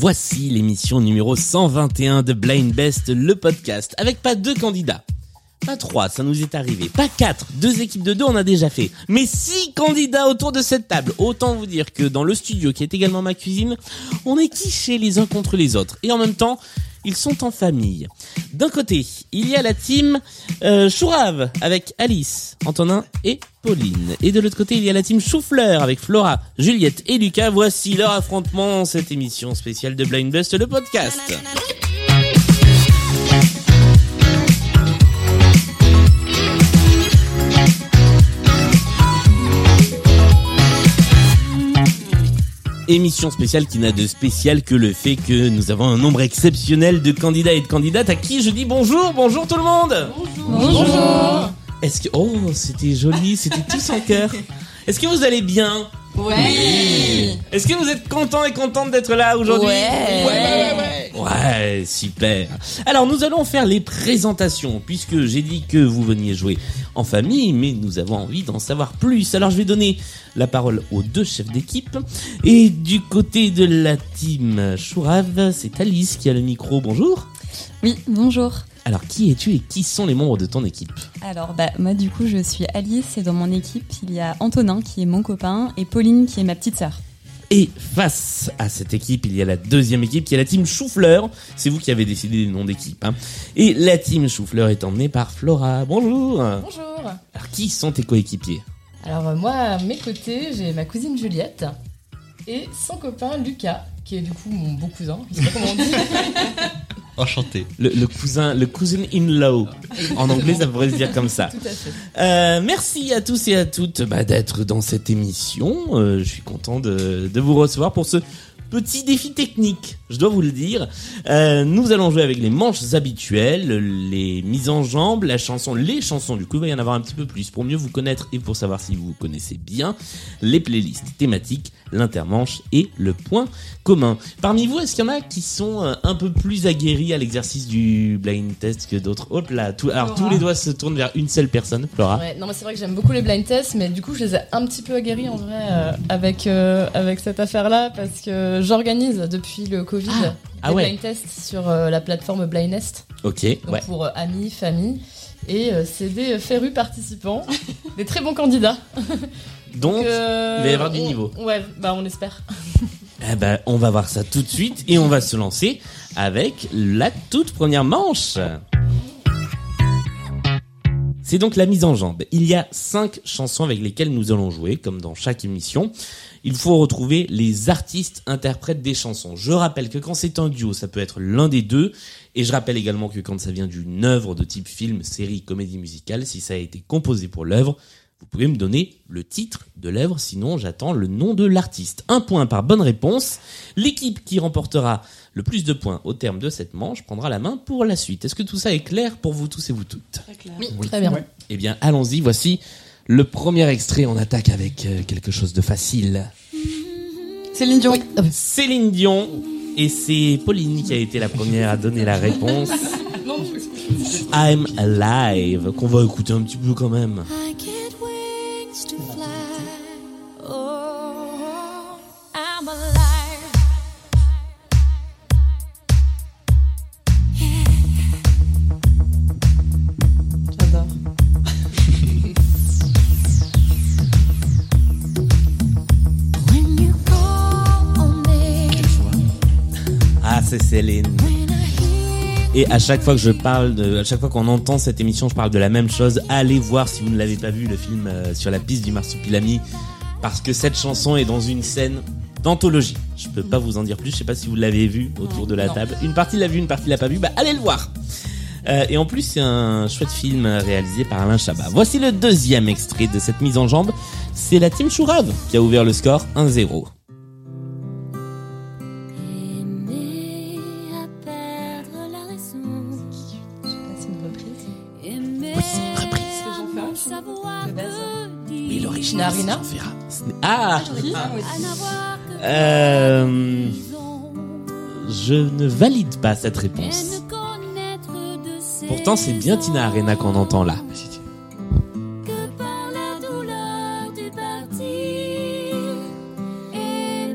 Voici l'émission numéro 121 de Blind Best, le podcast, avec pas deux candidats. Pas trois, ça nous est arrivé. Pas quatre, deux équipes de deux, on a déjà fait. Mais six candidats autour de cette table. Autant vous dire que dans le studio, qui est également ma cuisine, on est quichés les uns contre les autres. Et en même temps, ils sont en famille. D'un côté, il y a la team euh, Chourave avec Alice, Antonin et Pauline. Et de l'autre côté, il y a la team Choufleur avec Flora, Juliette et Lucas. Voici leur affrontement cette émission spéciale de Blind Best, le podcast. Émission spéciale qui n'a de spécial que le fait que nous avons un nombre exceptionnel de candidats et de candidates à qui je dis bonjour, bonjour tout le monde Bonjour. Est-ce que... Oh, c'était joli, c'était tous en cœur. Est-ce que vous allez bien Ouais. Est-ce que vous êtes content et contente d'être là aujourd'hui Ouais. ouais, ouais. Ouais, super. Alors nous allons faire les présentations puisque j'ai dit que vous veniez jouer en famille, mais nous avons envie d'en savoir plus. Alors je vais donner la parole aux deux chefs d'équipe et du côté de la team Chourave, c'est Alice qui a le micro. Bonjour. Oui, bonjour. Alors qui es-tu et qui sont les membres de ton équipe Alors, bah, moi, du coup, je suis Alice et dans mon équipe, il y a Antonin qui est mon copain et Pauline qui est ma petite sœur. Et face à cette équipe, il y a la deuxième équipe qui est la team Choufleur. C'est vous qui avez décidé le nom d'équipe. Hein. Et la team Choufleur est emmenée par Flora. Bonjour. Bonjour. Alors qui sont tes coéquipiers Alors euh, moi, à mes côtés, j'ai ma cousine Juliette et son copain Lucas, qui est du coup mon beau cousin. Je sais pas comment on dit. Enchanté. le, le cousin, le cousin in law. En anglais, ça pourrait se dire comme ça. Tout à fait. Euh, merci à tous et à toutes bah, d'être dans cette émission. Euh, je suis content de, de vous recevoir pour ce petit défi technique, je dois vous le dire. Euh, nous allons jouer avec les manches habituelles, les mises en jambe, la chanson, les chansons. Du coup, il va y en avoir un petit peu plus pour mieux vous connaître et pour savoir si vous vous connaissez bien, les playlists thématiques, l'intermanche et le point commun. Parmi vous, est-ce qu'il y en a qui sont euh, un peu plus aguerris à l'exercice du blind test que d'autres Hop là, tout, alors tous les doigts se tournent vers une seule personne, Flora. Ouais, non mais c'est vrai que j'aime beaucoup les blind tests, mais du coup je les ai un petit peu aguerris en vrai euh, avec euh, avec cette affaire-là parce que j'organise depuis le Covid Ah. Ah des ouais. blind tests sur euh, la plateforme Blindnest, Ok, donc ouais. pour euh, amis, famille. Et euh, c'est des férus participants, des très bons candidats. Donc, euh, il va y avoir du niveau. Ouais, bah on espère. eh ben, on va voir ça tout de suite et on va se lancer avec la toute première manche. C'est donc la mise en jambe. Il y a cinq chansons avec lesquelles nous allons jouer, comme dans chaque émission. Il faut retrouver les artistes interprètes des chansons. Je rappelle que quand c'est un duo, ça peut être l'un des deux. Et je rappelle également que quand ça vient d'une œuvre de type film, série, comédie musicale, si ça a été composé pour l'œuvre, pouvez me donner le titre de l'œuvre, sinon j'attends le nom de l'artiste. Un point par bonne réponse. L'équipe qui remportera le plus de points au terme de cette manche prendra la main pour la suite. Est-ce que tout ça est clair pour vous tous et vous toutes Oui, très bien. Eh bien, allons-y. Voici le premier extrait. On attaque avec euh, quelque chose de facile. Céline Dion. Céline Dion. Et c'est Pauline qui a été la première à donner la réponse. I'm Alive, qu'on va écouter un petit peu quand même. C'est Céline. Et à chaque fois que je parle de, à chaque fois qu'on entend cette émission, je parle de la même chose. Allez voir si vous ne l'avez pas vu le film euh, sur la piste du marsupilami, parce que cette chanson est dans une scène d'anthologie. Je peux pas vous en dire plus. Je sais pas si vous l'avez vu autour de la Non. table. Une partie l'a vu, une partie l'a pas vu. Bah allez le voir. Euh, et en plus, c'est un chouette film réalisé par Alain Chabat. Voici le deuxième extrait de cette mise en jambe. C'est la team Chourave qui a ouvert le score 1-0. Ah, euh, Je ne valide pas cette réponse. Pourtant, c'est bien Tina Arena qu'on entend là.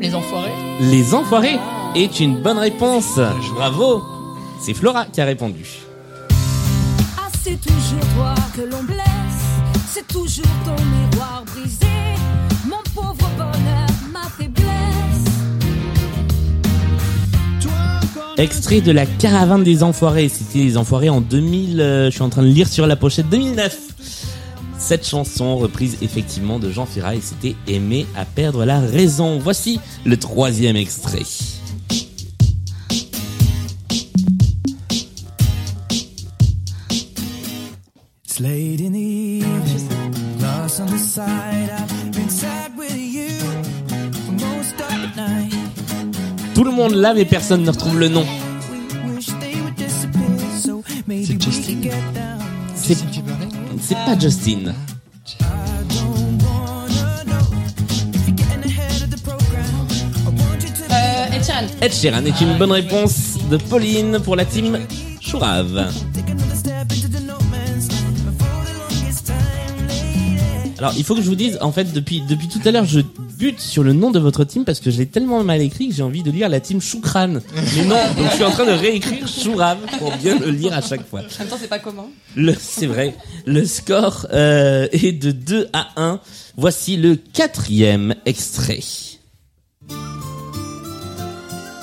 Les enfoirés Les enfoirés est une bonne réponse. Bravo C'est Flora qui a répondu. Ah, c'est toujours toi que l'on blesse, c'est toujours ton miroir brisé. Extrait de la caravane des enfoirés. C'était les enfoirés en 2000. euh, je suis en train de lire sur la pochette 2009. Cette chanson reprise effectivement de Jean Ferrat et c'était Aimer à perdre la raison. Voici le troisième extrait. Tout le monde l'a mais personne ne retrouve le nom. C'est Justin. C'est c'est pas Justin. Euh, Ed Sheeran. Ed Sheeran est une bonne réponse de Pauline pour la team Chourave. Alors il faut que je vous dise, en fait depuis depuis tout à l'heure je bute sur le nom de votre team parce que je l'ai tellement mal écrit que j'ai envie de lire la team Choukran. Mais non, donc je suis en train de réécrire Chourave pour bien le lire à chaque fois. En même temps, c'est pas commun. Le, c'est vrai. Le score euh, est de 2 à 1. Voici le quatrième extrait.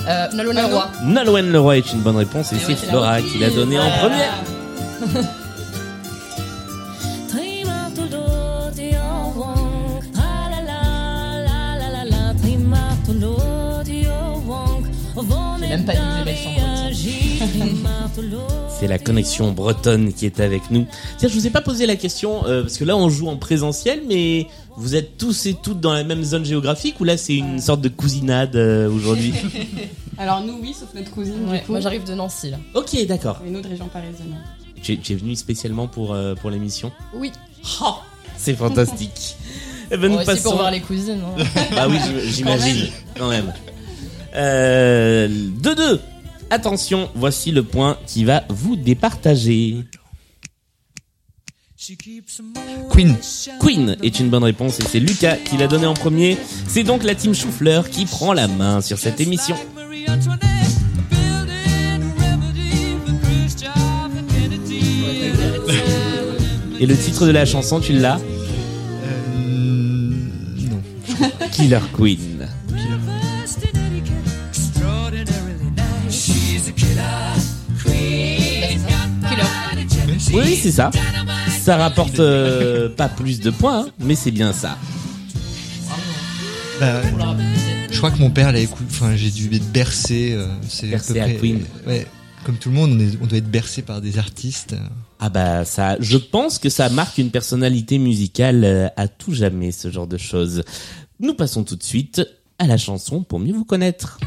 Euh, Nolwenn Leroy. Nolwenn Leroy est une bonne réponse et c'est Flora qui l'a donné en premier. même pas dit C'est la connexion bretonne qui est avec nous. Tiens, je vous ai pas posé la question euh, parce que là on joue en présentiel, mais vous êtes tous et toutes dans la même zone géographique ou là c'est une sorte de cousinade euh, aujourd'hui? Alors nous, oui, sauf notre cousine, Ouais, du coup. moi j'arrive de Nancy là. Ok, d'accord. Une autre région parisienne. Tu es, tu es venu spécialement pour euh, pour l'émission? Oui. Oh, c'est fantastique. Eh ben, Bon, nous aussi passons. pour voir les cousines. hein. Bah oui, j'im- j'imagine, quand même. Euh, 2-2. Attention, voici le point qui va vous départager. Queen. Queen est une bonne réponse et c'est Lucas qui l'a donné en premier. C'est donc la team Choufleur qui prend la main sur cette émission. Et le titre de la chanson, tu l'as Euh, non. Killer Queen. Oui, c'est ça. Ça rapporte euh, pas plus de points, hein, mais c'est bien ça. Bah, je crois que mon père l'a écouté. Enfin, j'ai dû être bercé. euh, c'est Bercé peu à près- Queen. Ouais. Comme tout le monde, on, est- on doit être bercé par des artistes. Ah bah ça, je pense que ça marque une personnalité musicale euh, à tout jamais, ce genre de choses. Nous passons tout de suite à la chanson pour mieux vous connaître.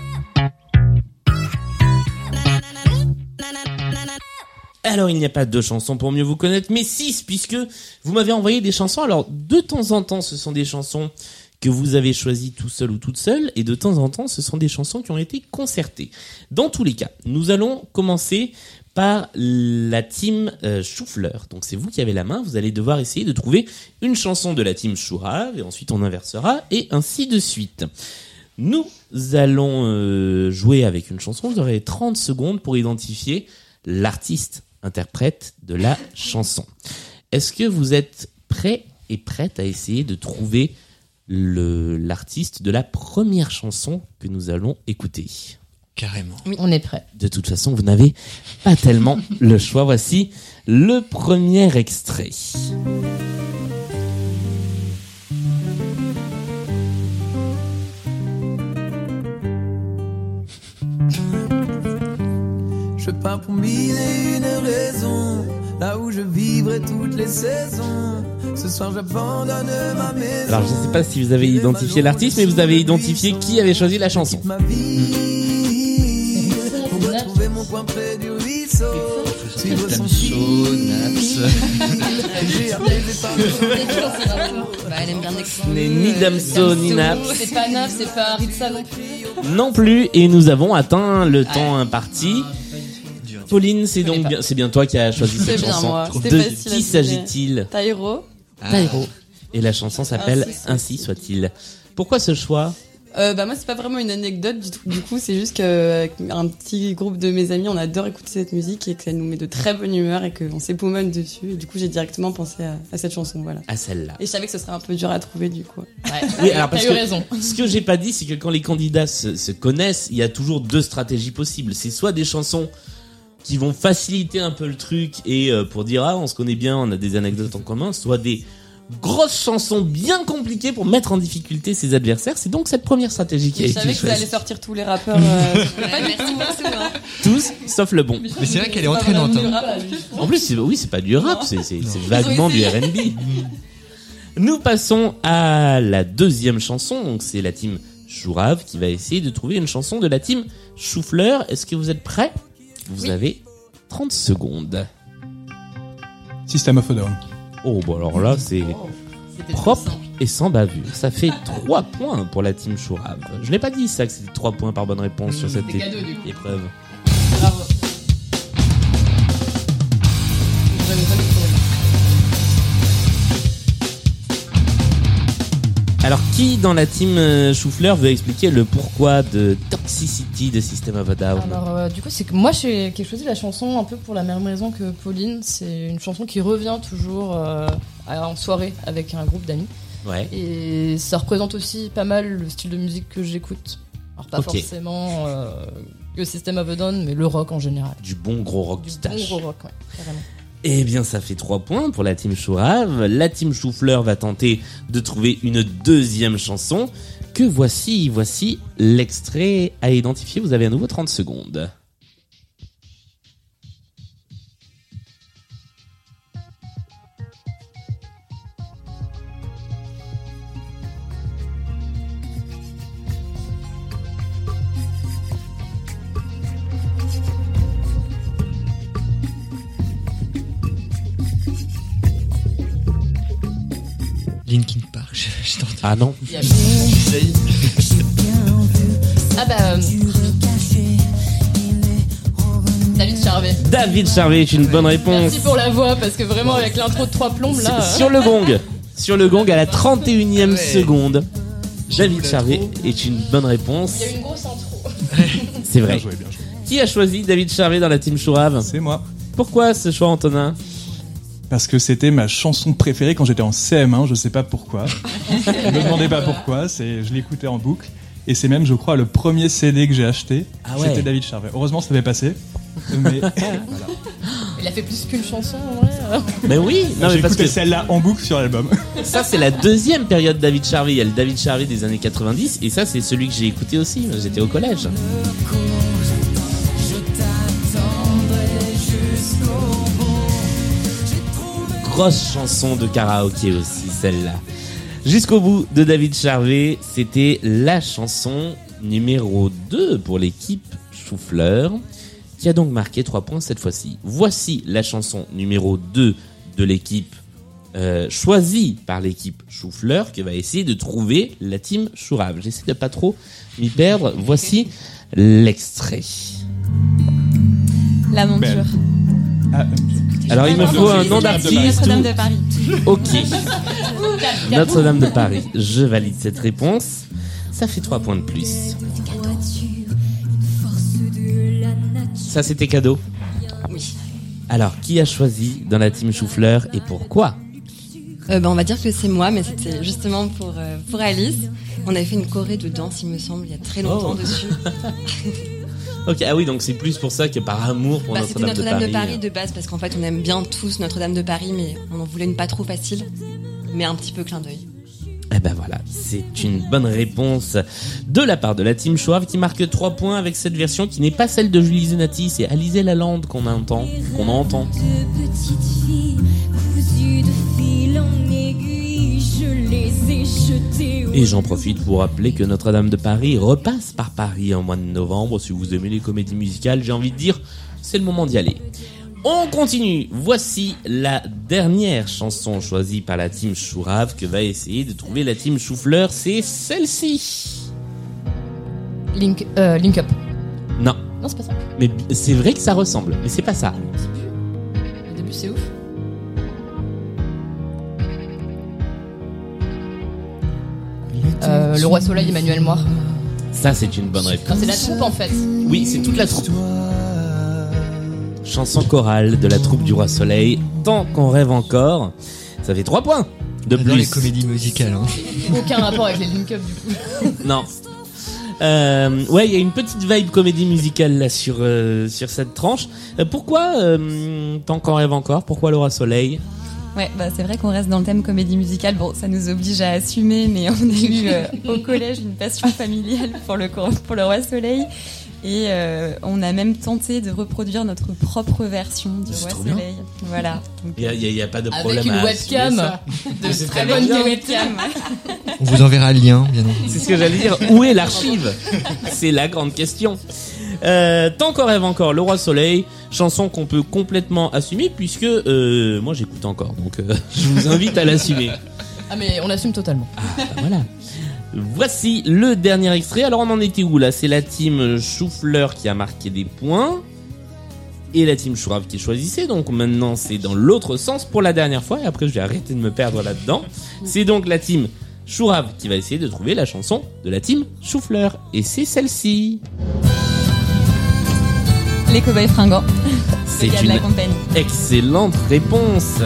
Alors il n'y a pas deux chansons pour mieux vous connaître, mais six, puisque vous m'avez envoyé des chansons. Alors de temps en temps, ce sont des chansons que vous avez choisies tout seul ou toute seule, et de temps en temps, ce sont des chansons qui ont été concertées. Dans tous les cas, nous allons commencer par la team euh, Choufleur. Donc c'est vous qui avez la main, vous allez devoir essayer de trouver une chanson de la team Chourave, et ensuite on inversera, et ainsi de suite. Nous allons euh, jouer avec une chanson, vous aurez 30 secondes pour identifier l'artiste interprète de la chanson. Est-ce que vous êtes prêts et prêtes à essayer de trouver le l'artiste de la première chanson que nous allons écouter? Carrément. Oui, on est prêt. de toute façon, vous n'avez pas tellement le choix. Voici le premier extrait. Je pars pour mille et une raisons, là où je vivrai toutes les saisons. Ce soir j'abandonne ma maison. Alors, je ne sais pas si vous avez identifié l'artiste, mais vous avez identifié qui avait choisi la chanson. Ma vie, pour retrouver mon coin près du ruisseau. Suivre son fil. J'ai apaisé par le Bah, elle aime bien Ce n'est ni Damso, ni Naps. C'est pas Naf, c'est pas Ritza non plus. Non plus, et nous avons atteint le temps imparti. Pauline, c'est donc bien, c'est bien toi qui as choisi cette C'est bien chanson. moi, c'était De qui s'agit-il Taïro. Taïro. Et la chanson s'appelle Ainsi Ainsi soit-il. Pourquoi ce choix Euh, bah moi c'est pas vraiment une anecdote du, tout, du coup c'est juste qu'avec un petit groupe de mes amis on adore écouter cette musique et que ça nous met de très bonne humeur et qu'on s'époumonne dessus et du coup j'ai directement pensé à, à cette chanson voilà. À celle-là. Et je savais que ce serait un peu dur à trouver du coup. Ouais. Oui, alors parce T'as eu que raison. ce que j'ai pas dit, c'est que quand les candidats se, se connaissent, il y a toujours deux stratégies possibles. C'est soit des chansons qui vont faciliter un peu le truc et euh, pour dire ah on se connaît bien, on a des anecdotes en commun, soit des grosses chansons bien compliquées pour mettre en difficulté ses adversaires. C'est donc cette première stratégie qui a je été savais que vous allez sortir tous les rappeurs. Euh, pas du tout, hein. Tous, sauf le bon. Mais c'est vrai qu'elle est entraînante. hein. En plus, c'est- oui, c'est pas du rap, c'est c'est- c'est vaguement du. R&B. Nous passons à la deuxième chanson, donc c'est la team Chourave qui va essayer de trouver une chanson de la team Choufleur. Est-ce que vous êtes prêts? Vous avez 30 secondes. System of a Down. Oh, bon alors là, c'est C'était propre et sans bavure. Ça fait 3 points pour la team Chourave. Je n'ai pas dit ça, que c'était 3 points par bonne réponse sur cette cadeau, du coup. épreuve. Bravo. Alors, qui dans la team euh, Choufleur veut expliquer le pourquoi de Toxicity de System of a Down? Alors, euh, du coup, c'est que moi, j'ai choisi la chanson un peu pour la même raison que Pauline. C'est une chanson qui revient toujours euh, en soirée avec un groupe d'amis. Ouais. Et ça représente aussi pas mal le style de musique que j'écoute. Alors, pas forcément le System of a Down, mais le rock en général. Du bon gros rock Du qui bon gros rock, ouais, carrément. Eh bien, ça fait 3 points pour la team Chourave. La team Choufleur va tenter de trouver une deuxième chanson. Que voici, voici l'extrait à identifier. Vous avez à nouveau 30 secondes. Linkin Park. Ah non. Ah bah. euh, David Charvet. David Charvet est une bonne réponse. Merci pour la voix, parce que vraiment, avec l'intro de trois plombes là. euh, Sur le gong. Sur le gong à la 31e Ouais. seconde. David Charvet est une bonne réponse. Il y a eu une grosse intro. C'est Bien vrai. joué, bien joué. Qui a choisi David Charvet dans la team Chourave C'est moi. Pourquoi ce choix, Antonin? Parce que c'était ma chanson préférée quand j'étais en CM1, je sais pas pourquoi. ne me demandez pas pourquoi, c'est, je l'écoutais en boucle. Et c'est même, je crois, le premier CD que j'ai acheté. Ah ouais. C'était David Charvet. Heureusement, ça avait passé. Mais Il a fait plus qu'une chanson, en vrai. Mais oui, non j'ai mais parce écouté que celle-là en boucle sur l'album. ça c'est la deuxième période David Charvet. Il y a le David Charvet des années 90 et ça c'est celui que j'ai écouté aussi. J'étais au collège. Grosse chanson de karaoké aussi celle-là. Jusqu'au bout de David Charvet, c'était la chanson numéro 2 pour l'équipe Choufleur, qui a donc marqué 3 points cette fois-ci. Voici la chanson numéro 2 de l'équipe euh, choisie par l'équipe Choufleur, qui va essayer de trouver la team Chourave. J'essaie de pas trop m'y perdre. Voici l'extrait. La monture. Belle. Ah, Alors il me faut un nom d'artiste. Notre-Dame de Paris. Ok. Notre-Dame de Paris. Je valide cette réponse. Ça fait 3 points de plus. Ça, c'était cadeau. Oui. Alors, qui a choisi dans la team Choufleur et pourquoi Euh, bah, on va dire que c'est moi, mais c'était justement pour, euh, pour Alice. On avait fait une choré de danse, il me semble, il y a très longtemps Oh. dessus. Ok, ah oui, donc c'est plus pour ça que par amour pour Bah, Notre-Dame de, Notre-Dame de Paris. Paris de base, parce qu'en fait, on aime bien tous Notre-Dame de Paris, mais on en voulait une pas trop facile, mais un petit peu clin d'œil. Eh ben voilà, c'est une bonne réponse de la part de la team Chouave qui marque 3 points avec cette version qui n'est pas celle de Julie Zenati, c'est Alizé Lalande qu'on entend, qu'on entend. De au Et j'en profite pour rappeler que Notre-Dame de Paris repasse par Paris en mois de novembre. Si vous aimez les comédies musicales, j'ai envie de dire, c'est le moment d'y aller. On continue. Voici la dernière chanson choisie par la team Chourave que va essayer de trouver la team Choufleur. C'est celle-ci. Link, euh, Link Up. Non, Non, c'est pas ça. mais c'est vrai que ça ressemble, mais c'est pas ça. Le début, c'est ouf. Euh, le Roi Soleil, Emmanuel Moir. Ça, c'est une bonne réponse. C'est la troupe en fait. Oui, c'est toute la troupe. Chanson chorale de la troupe du Roi Soleil. Tant qu'on rêve encore. Ça fait 3 points de J'adore les plus. comédies musicales. Hein. Aucun rapport avec les Link Up du coup. Non. Euh, ouais, il y a une petite vibe comédie musicale là sur euh, sur cette tranche. Euh, pourquoi euh, tant qu'on rêve encore Pourquoi le Roi Soleil? Ouais, bah c'est vrai qu'on reste dans le thème comédie musicale. Bon, ça nous oblige à assumer, mais on a eu euh, au collège une passion familiale pour le pour le roi soleil. Et euh, on a même tenté de reproduire notre propre version du roi bien. soleil. Voilà. Il y a, pas de Avec problème une à webcam. assumer ça. De très bonne bien. webcam. On vous enverra le lien, bien entendu. C'est ce que j'allais dire. Où est l'archive? C'est la grande question. Euh, tant qu'on rêve encore, Le Roi Soleil, chanson qu'on peut complètement assumer puisque euh, moi j'écoute encore, donc euh, je vous invite à l'assumer. Ah mais on assume totalement. Bah, voilà. Voici le dernier extrait. Alors on en était où là? C'est la team Choufleur qui a marqué des points et la team Chourave qui choisissait. Donc maintenant c'est dans l'autre sens pour la dernière fois et après je vais arrêter de me perdre là-dedans. C'est donc la team Chourave qui va essayer de trouver la chanson de la team Choufleur et c'est celle-ci. Les cow-boys fringants. C'est une excellente réponse.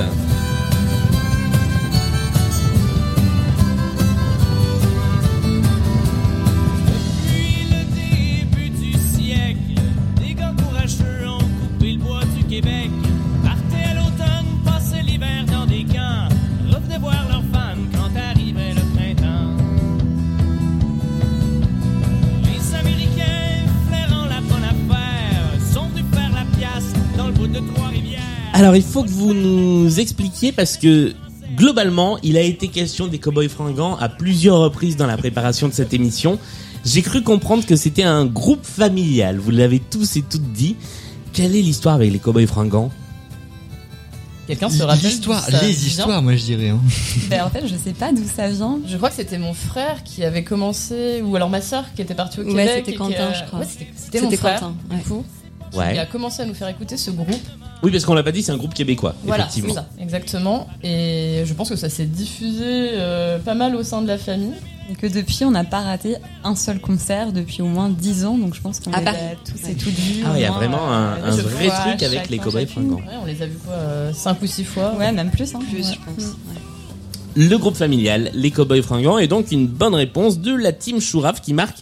Alors il faut que vous nous expliquiez parce que globalement il a été question des Cowboys Fringants à plusieurs reprises dans la préparation de cette émission. J'ai cru comprendre que c'était un groupe familial, vous l'avez tous et toutes dit. Quelle est l'histoire avec les Cowboys Fringants? Quelqu'un se rappelle L'histoire, d'où ça les vient? histoires, moi je dirais. Hein. Ben, en fait, je sais pas d'où ça vient. Je crois que c'était mon frère qui avait commencé, ou alors ma sœur qui était partie au Ouais, Québec. c'était et qui, Quentin, euh, je crois. ouais, c'était- c'était mon C'était frère, Quentin, du ouais. coup, qui Ouais. a commencé à nous faire écouter ce groupe. Oui parce qu'on l'a pas dit, c'est un groupe québécois, Voilà, c'est effectivement. ça, exactement. Et je pense que ça s'est diffusé euh, pas mal au sein de la famille. Et que depuis, on n'a pas raté un seul concert depuis au moins 10 ans. Donc je pense qu'on les Paris. a tous et toutes vus. Ah, il y a vraiment un, euh, un vrai truc avec les Cowboys. Fringants. Ouais, on les a vus quoi, 5 ou 6 fois. Ouais, même plus. Hein. Plus, Ouais. je pense. Ouais. Le groupe familial, les Cowboys Fringants, est donc une bonne réponse de la team Chourave qui marque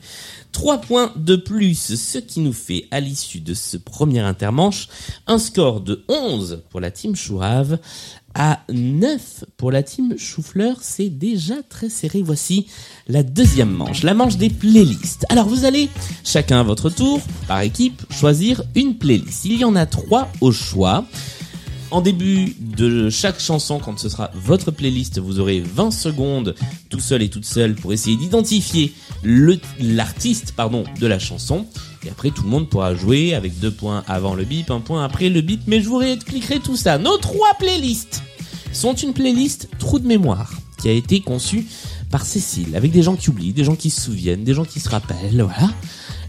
3 points de plus, ce qui nous fait, à l'issue de ce premier intermanche, un score de 11 pour la team Chourave, à 9 pour la team Choufleur. C'est déjà très serré. Voici la deuxième manche, la manche des playlists. Alors vous allez, chacun à votre tour, par équipe, choisir une playlist. Il y en a trois au choix. En début de chaque chanson, quand ce sera votre playlist, vous aurez 20 secondes tout seul et toute seule pour essayer d'identifier l'artiste de la chanson. Et après, tout le monde pourra jouer avec deux points avant le bip, un point après le bip. Mais je vous réexpliquerai tout ça. Nos trois playlists sont une playlist trou de mémoire qui a été conçue par Cécile avec des gens qui oublient, des gens qui se souviennent, des gens qui se rappellent. Voilà.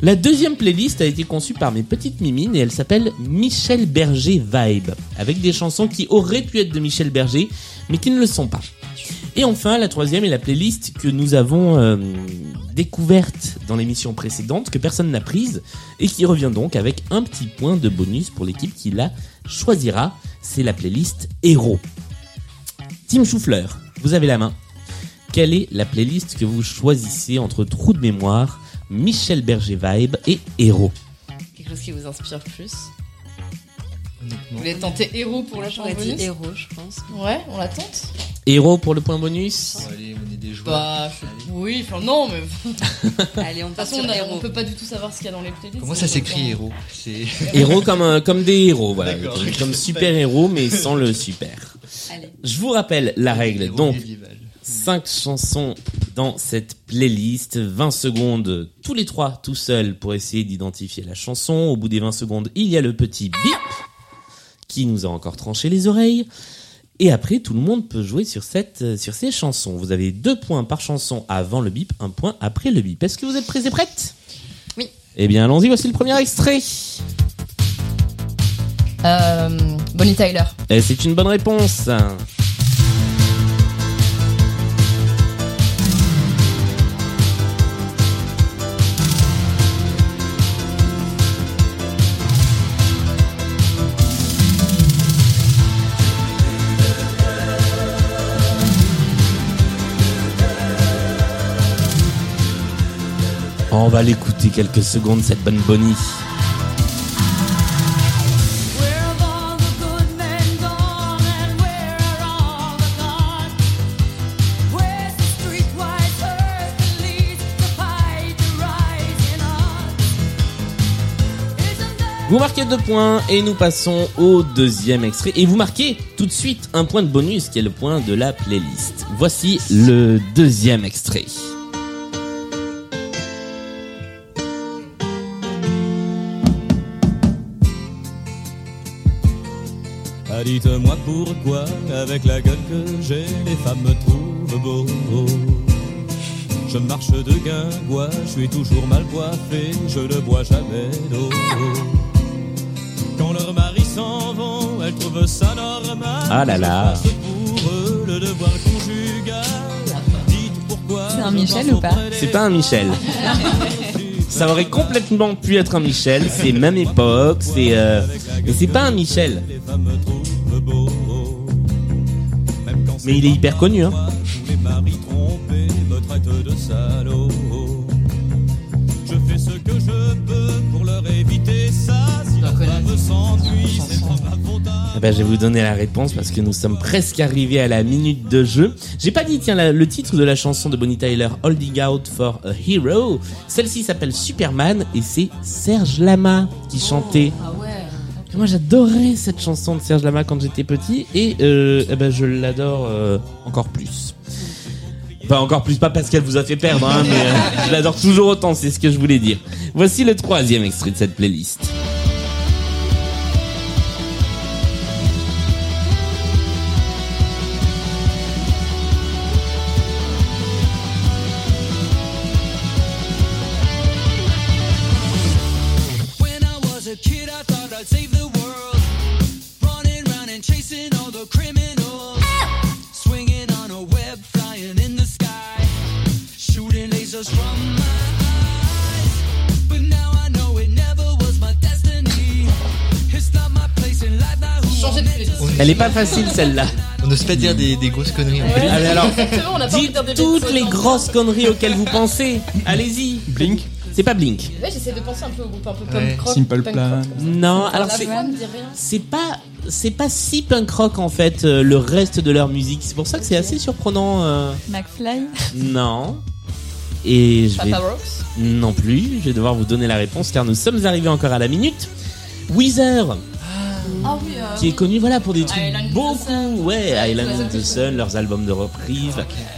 La deuxième playlist a été conçue par mes petites mimines et elle s'appelle Michel Berger Vibe, avec des chansons qui auraient pu être de Michel Berger, mais qui ne le sont pas. Et enfin, la troisième est la playlist que nous avons euh, découverte dans l'émission précédente, que personne n'a prise, et qui revient donc avec un petit point de bonus pour l'équipe qui la choisira. C'est la playlist Héros. Team Choufleur, vous avez la main. Quelle est la playlist que vous choisissez entre Trou de mémoire, Michel Berger Vibe et Héros Quelque chose qui vous inspire plus. Vous voulez tenter héros pour la J'aurais chanson dit bonus héros, je pense. Ouais, on la tente Héros pour le point bonus Bon, allez, on est des joueurs. Bah, je- oui, enfin non, mais de Allez, on toute part façon, sur on, a- héros. on peut pas du tout savoir ce qu'il y a dans les playlists. Comment ça s'écrit euh, héros Héros comme, un- comme des héros, voilà. Comme, super héros, mais sans le super. Allez. Je vous rappelle la règle. Donc, médiéval. 5 chansons dans cette playlist, 20 secondes tous les trois tout seuls pour essayer d'identifier la chanson. Au bout des 20 secondes, il y a le petit bip qui nous a encore tranché les oreilles. Et après, tout le monde peut jouer sur, cette, sur ces chansons. Vous avez deux points par chanson avant le bip, un point après le bip. Est-ce que vous êtes prêts et prêtes? Oui. Eh bien, allons-y, voici le premier extrait. Euh, Bonnie Tyler. Et c'est une bonne réponse. On va l'écouter quelques secondes, cette bonne Bonnie. Vous marquez deux points et nous passons au deuxième extrait. Et vous marquez tout de suite un point de bonus qui est le point de la playlist. Voici le deuxième extrait. Ah, dites-moi pourquoi, avec la gueule que j'ai, les femmes me trouvent beau. Je marche de guingois, je suis toujours mal coiffé, je ne bois jamais d'eau. Quand leurs maris s'en vont, elles trouvent ça normal. Ah là là. Pour eux, le devoir conjugal. Dites pourquoi. C'est un Michel ou pas C'est pas un Michel. Ça aurait complètement pu être un Michel. C'est même époque. C'est euh, mais c'est pas un Michel. Mais il est hyper connu. Hein. Tous les maris trompés me traitent de salaud. Je fais ce que je peux pour leur éviter ça. Si femme s'ennuie, c'est Eh ben, je vais vous donner la réponse parce que nous sommes presque arrivés à la minute de jeu. J'ai pas dit, tiens, la- le titre de la chanson de Bonnie Tyler, Holding Out for a Hero. Celle-ci s'appelle Superman et c'est Serge Lama qui chantait. Ah ouais. Moi, j'adorais cette chanson de Serge Lama quand j'étais petit et euh, eh ben, je l'adore euh, encore plus. Enfin, encore plus, pas parce qu'elle vous a fait perdre, hein, mais euh, je l'adore toujours autant, c'est ce que je voulais dire. Voici le troisième extrait de cette playlist. Elle est pas facile celle-là. On n'ose pas dire des, des grosses conneries. en fait. Ouais, Allez, alors, exactement, on a pas envie de Dites dire des toutes bêtises les grosses conneries auxquelles vous pensez. Allez-y. Blink, C'est pas Blink. Ouais, j'essaie de penser un peu au groupe un peu Ouais. punk rock. Simple punk Plan. rock, comme ça. Non, alors La c'est voix me dit rien. c'est pas c'est pas si punk rock en fait euh, le reste de leur musique. C'est pour ça que c'est assez surprenant. euh, McFly Non. Et je vais Papa Rocks. non plus. Je vais devoir vous donner la réponse car nous sommes arrivés encore à la minute. Weezer, Ah oui, euh, qui est connu voilà pour des trucs Island beaucoup, Sun. ouais, Island in the. Sun, leurs albums de reprise.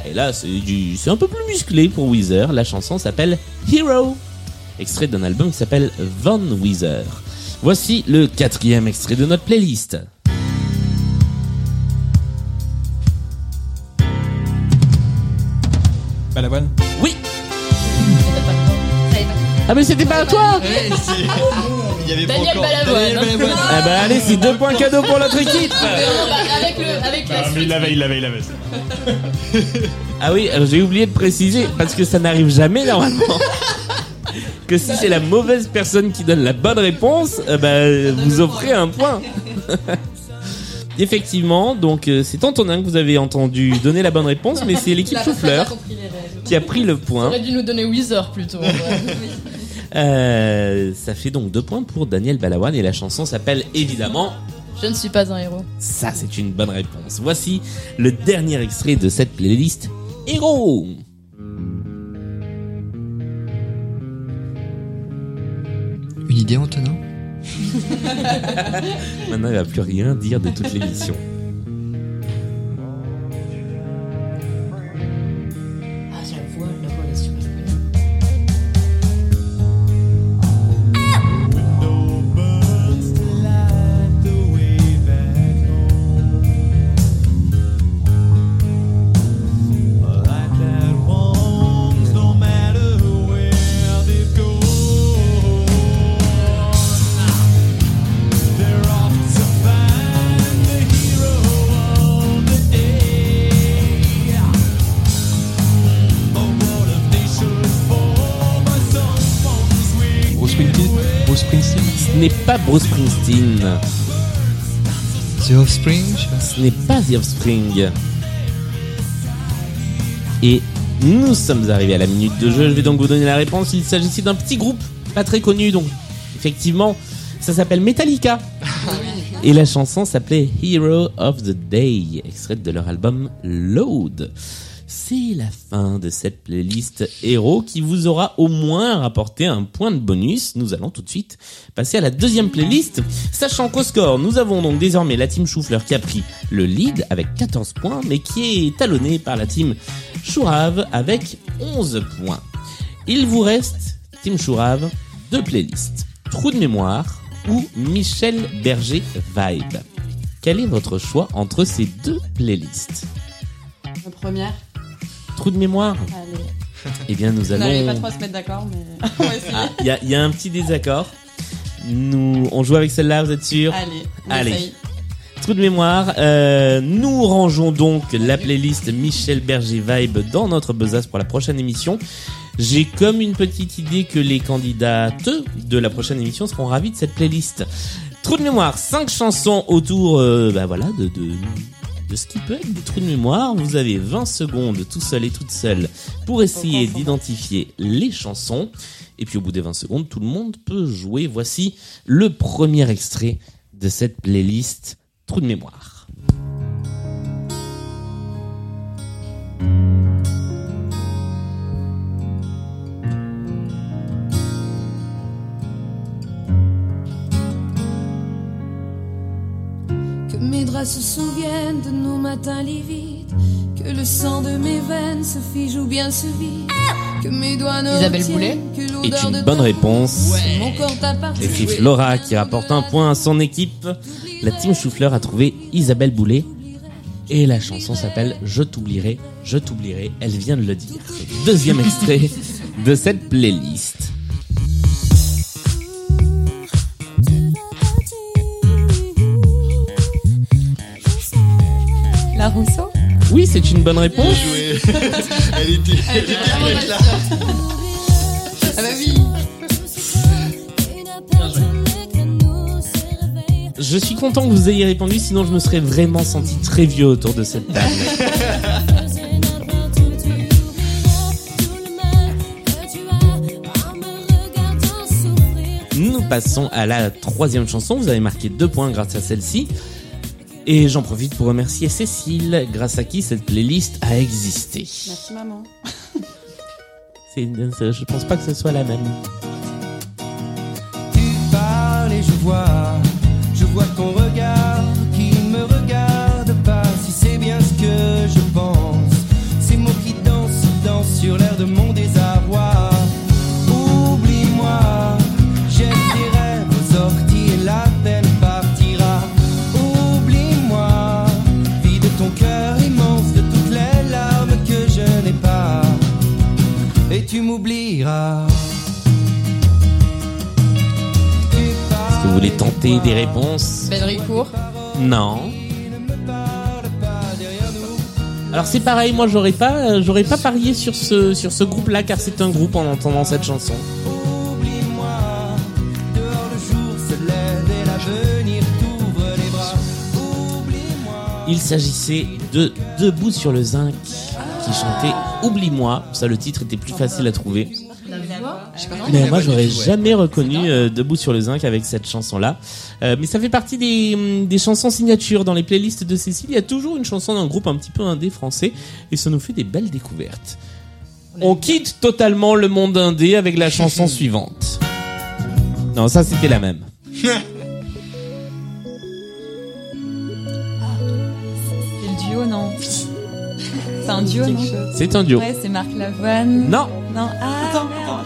Et là, c'est du, c'est un peu plus musclé pour Weezer. La chanson s'appelle Hero, extrait d'un album qui s'appelle Von Weezer. Voici le quatrième extrait de notre playlist. Balavoine. Oui. Ah mais c'était pas à toi. Il y avait Daniel encore- Balavoine. Daniel Balavoine. Ah bah allez, c'est deux points cadeaux pour notre équipe. Non, bah, avec le, avec la suite. il l'avait, il l'avait. Ah oui, alors j'ai oublié de préciser parce que ça n'arrive jamais normalement. Que si c'est la mauvaise personne qui donne la bonne réponse, euh, bah, vous offrez un point. Effectivement, donc euh, c'est Antonin que vous avez entendu donner la bonne réponse, mais c'est l'équipe Il Souffleur qui a pris le point. Aurait dû nous donner Weezer plutôt. Euh, ça fait donc deux points pour Daniel Balawan et la chanson s'appelle évidemment Je ne suis pas un héros. Ça, c'est une bonne réponse. Voici le dernier extrait de cette playlist. Héros Une idée, Antonin? Maintenant, il va plus rien dire de toute l'émission. Pas Bruce Springsteen. The Offspring. Ce n'est pas The Offspring. Et Nous sommes arrivés à la minute de jeu, je vais donc vous donner la réponse. Il s'agissait d'un petit groupe, pas très connu, donc effectivement, ça s'appelle Metallica. Et la chanson s'appelait Hero of the Day, extraite de leur album Load. C'est la fin de cette playlist héros qui vous aura au moins rapporté un point de bonus. Nous allons tout de suite passer à la deuxième playlist. Sachant qu'au score, nous avons donc désormais la team Choufleur qui a pris le lead avec 14 points, mais qui est talonnée par la team Chourave avec 11 points. Il vous reste, team Chourave, deux playlists. Trou de mémoire ou Michel Berger Vibe. Quel est votre choix entre ces deux playlists? La première. Trou de mémoire Allez. Eh bien, nous On allons. pas trop à se mettre d'accord, mais on. Ah, il y a, y a un petit désaccord. Nous, on joue avec celle-là, vous êtes sûr Allez, on Allez. essaye. Trou de mémoire. euh, nous rangeons donc la playlist Michel Berger Vibe dans notre besace pour la prochaine émission. J'ai comme une petite idée que les candidates de la prochaine émission seront ravis de cette playlist. Trou de mémoire, cinq chansons autour, euh, bah voilà, de, de, de ce qui peut être des trous de mémoire. Vous avez 20 secondes tout seul et toute seule pour essayer d'identifier les chansons. Et puis au bout des 20 secondes, tout le monde peut jouer. Voici le premier extrait de cette playlist Trou de mémoire. Se souviennent de nos matins livides. Que le sang de mes veines se fige ou bien se vide. Que mes doigts ne Isabelle retiennent Boulet que Est une bonne réponse. Et puis Flora qui rapporte un point à son équipe. La team Choufleur a trouvé Isabelle Boulet. Et la chanson s'appelle Je t'oublierai, je t'oublierai. Elle vient de le dire. Deuxième extrait de cette playlist. La Rousseau Oui, c'est une bonne réponse. Elle était, elle était prête là. Ah bah oui. Je suis content que vous ayez répondu, sinon je me serais vraiment senti très vieux autour de cette table. Nous passons à la troisième chanson. Vous avez marqué deux points grâce à celle-ci. Et j'en profite pour remercier Cécile, grâce à qui cette playlist a existé. Merci maman. C'est- Je pense pas que ce soit la même. Tu parles et je vois, je vois ton regard qui ne me regarde pas. Si c'est bien ce que je pense, ces mots qui dansent, dansent sur l'air de mon Et tu m'oublieras. Est-ce que vous voulez tenter des réponses Belricourt. Non. Alors c'est pareil, moi j'aurais pas, euh, j'aurais pas parié sur ce sur ce groupe-là car c'est un groupe en entendant cette chanson. Il s'agissait de Debout sur le zinc chantait Oublie-moi. Ça le titre était plus facile à trouver. Mais moi j'aurais jamais reconnu euh, Debout sur le zinc avec cette chanson-là. Euh, mais ça fait partie des, hum, des chansons signatures dans les playlists de Cécile. Il y a toujours une chanson d'un groupe un petit peu indé français et ça nous fait des belles découvertes. On quitte totalement le monde indé avec la chanson suivante. Non, ça c'était la même. C'est le duo, non? C'est un duo, non C'est un duo. Ouais, c'est Marc Lavoine. Non, Non, ah,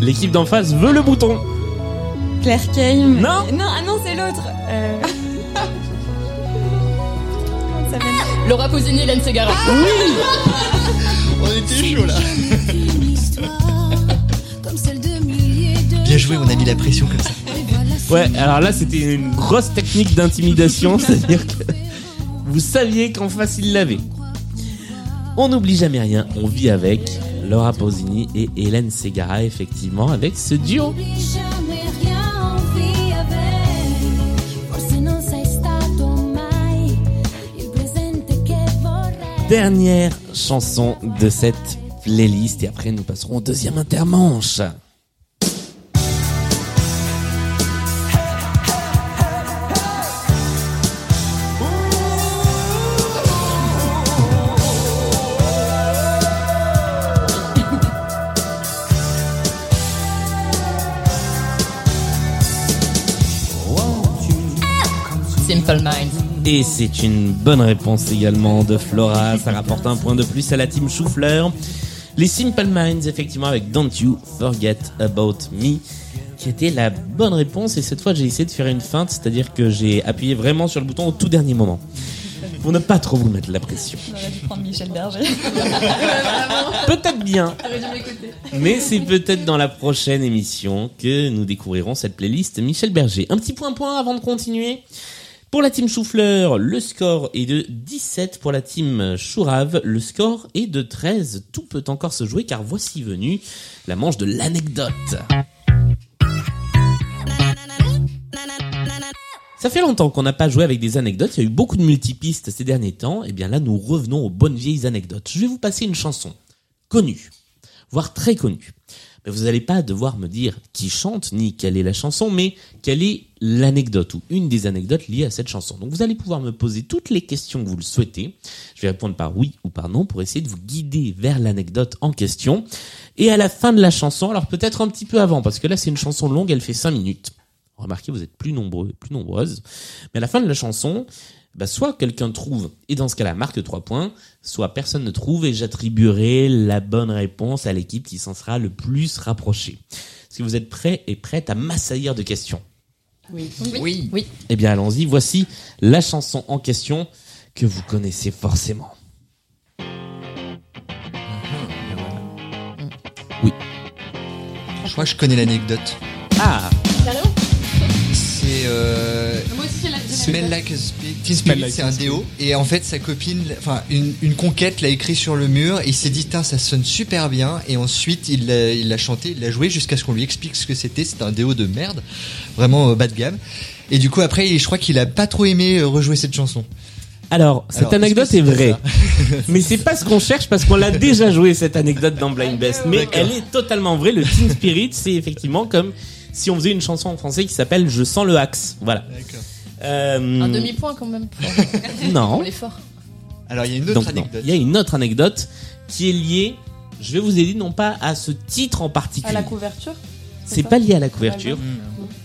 l'équipe d'en face veut le bouton. Claire Kame. Non. Non, ah non, c'est l'autre. Euh... Comment ça s'appelle Laura Pausini, Hélène Ségara. On était chaud là. Une histoire comme celle de milliers de Bien joué, on a mis la pression comme ça. Ouais, alors là c'était une grosse technique d'intimidation, c'est-à-dire que vous saviez qu'en face il l'avait. On n'oublie jamais rien, on vit avec Laura Pausini et Hélène Ségara, effectivement, avec ce duo. Dernière chanson de cette playlist et après nous passerons au deuxième intermanche. Simple Minds. Et c'est une bonne réponse également de Flora. Ça rapporte un point de plus à la team Choufleur. Les Simple Minds, effectivement, avec Don't You Forget About Me, qui était la bonne réponse. Et cette fois, j'ai essayé de faire une feinte, c'est-à-dire que j'ai appuyé vraiment sur le bouton au tout dernier moment. Pour ne pas trop vous mettre la pression. On aurait dû prendre Michel Berger. Peut-être bien, T'aurais dû m'écouter. mais c'est peut-être dans la prochaine émission que nous découvrirons cette playlist Michel Berger. Un petit point-point avant de continuer. Pour la team Choufleur, le score est de 17. Pour la team Chourave, le score est de 13. Tout peut encore se jouer car voici venue la manche de l'anecdote. Ça fait longtemps qu'on n'a pas joué avec des anecdotes. Il y a eu beaucoup de multipistes ces derniers temps. Et bien là, nous revenons aux bonnes vieilles anecdotes. Je vais vous passer une chanson connue, voire très connue. Vous n'allez pas devoir me dire qui chante ni quelle est la chanson, mais quelle est l'anecdote ou une des anecdotes liées à cette chanson. Donc vous allez pouvoir me poser toutes les questions que vous le souhaitez. Je vais répondre par oui ou par non pour essayer de vous guider vers l'anecdote en question. Et à la fin de la chanson, alors peut-être un petit peu avant, parce que là c'est une chanson longue, elle fait 5 minutes. Remarquez, vous êtes plus nombreux, plus nombreuses. Mais à la fin de la chanson, bah, soit quelqu'un trouve, et dans ce cas-là marque 3 points, soit personne ne trouve et j'attribuerai la bonne réponse à l'équipe qui s'en sera le plus rapprochée. Est-ce que vous êtes prêts et prêtes à m'assaillir de questions? Oui. Oui. Oui. Eh bien allons-y, voici la chanson en question que vous connaissez forcément. Je crois que je connais l'anecdote. Ah Smell Like a Spirit. Like c'est un déo. Et en fait, sa copine, enfin, une, une conquête l'a écrit sur le mur. Et il s'est dit, ça sonne super bien. Et ensuite, il l'a il l'a chanté, il l'a joué jusqu'à ce qu'on lui explique ce que c'était. C'était un déo de merde. Vraiment euh, bas de gamme. Et du coup, après, je crois qu'il a pas trop aimé euh, rejouer cette chanson. Alors, cette Alors, anecdote est c'est vraie. Mais c'est pas ce qu'on cherche parce qu'on l'a déjà joué cette anecdote dans Blind Best. Mais elle est totalement vraie. Le Teen Spirit, c'est effectivement comme si on faisait une chanson en français qui s'appelle Je sens le axe. Voilà. D'accord. Euh, Un demi-point quand même pour, Non. pour l'effort. Alors, il y a une autre Donc anecdote. Il y a une autre anecdote qui est liée, je vais vous aider non pas à ce titre en À particulier. la couverture C'est pas lié à la couverture.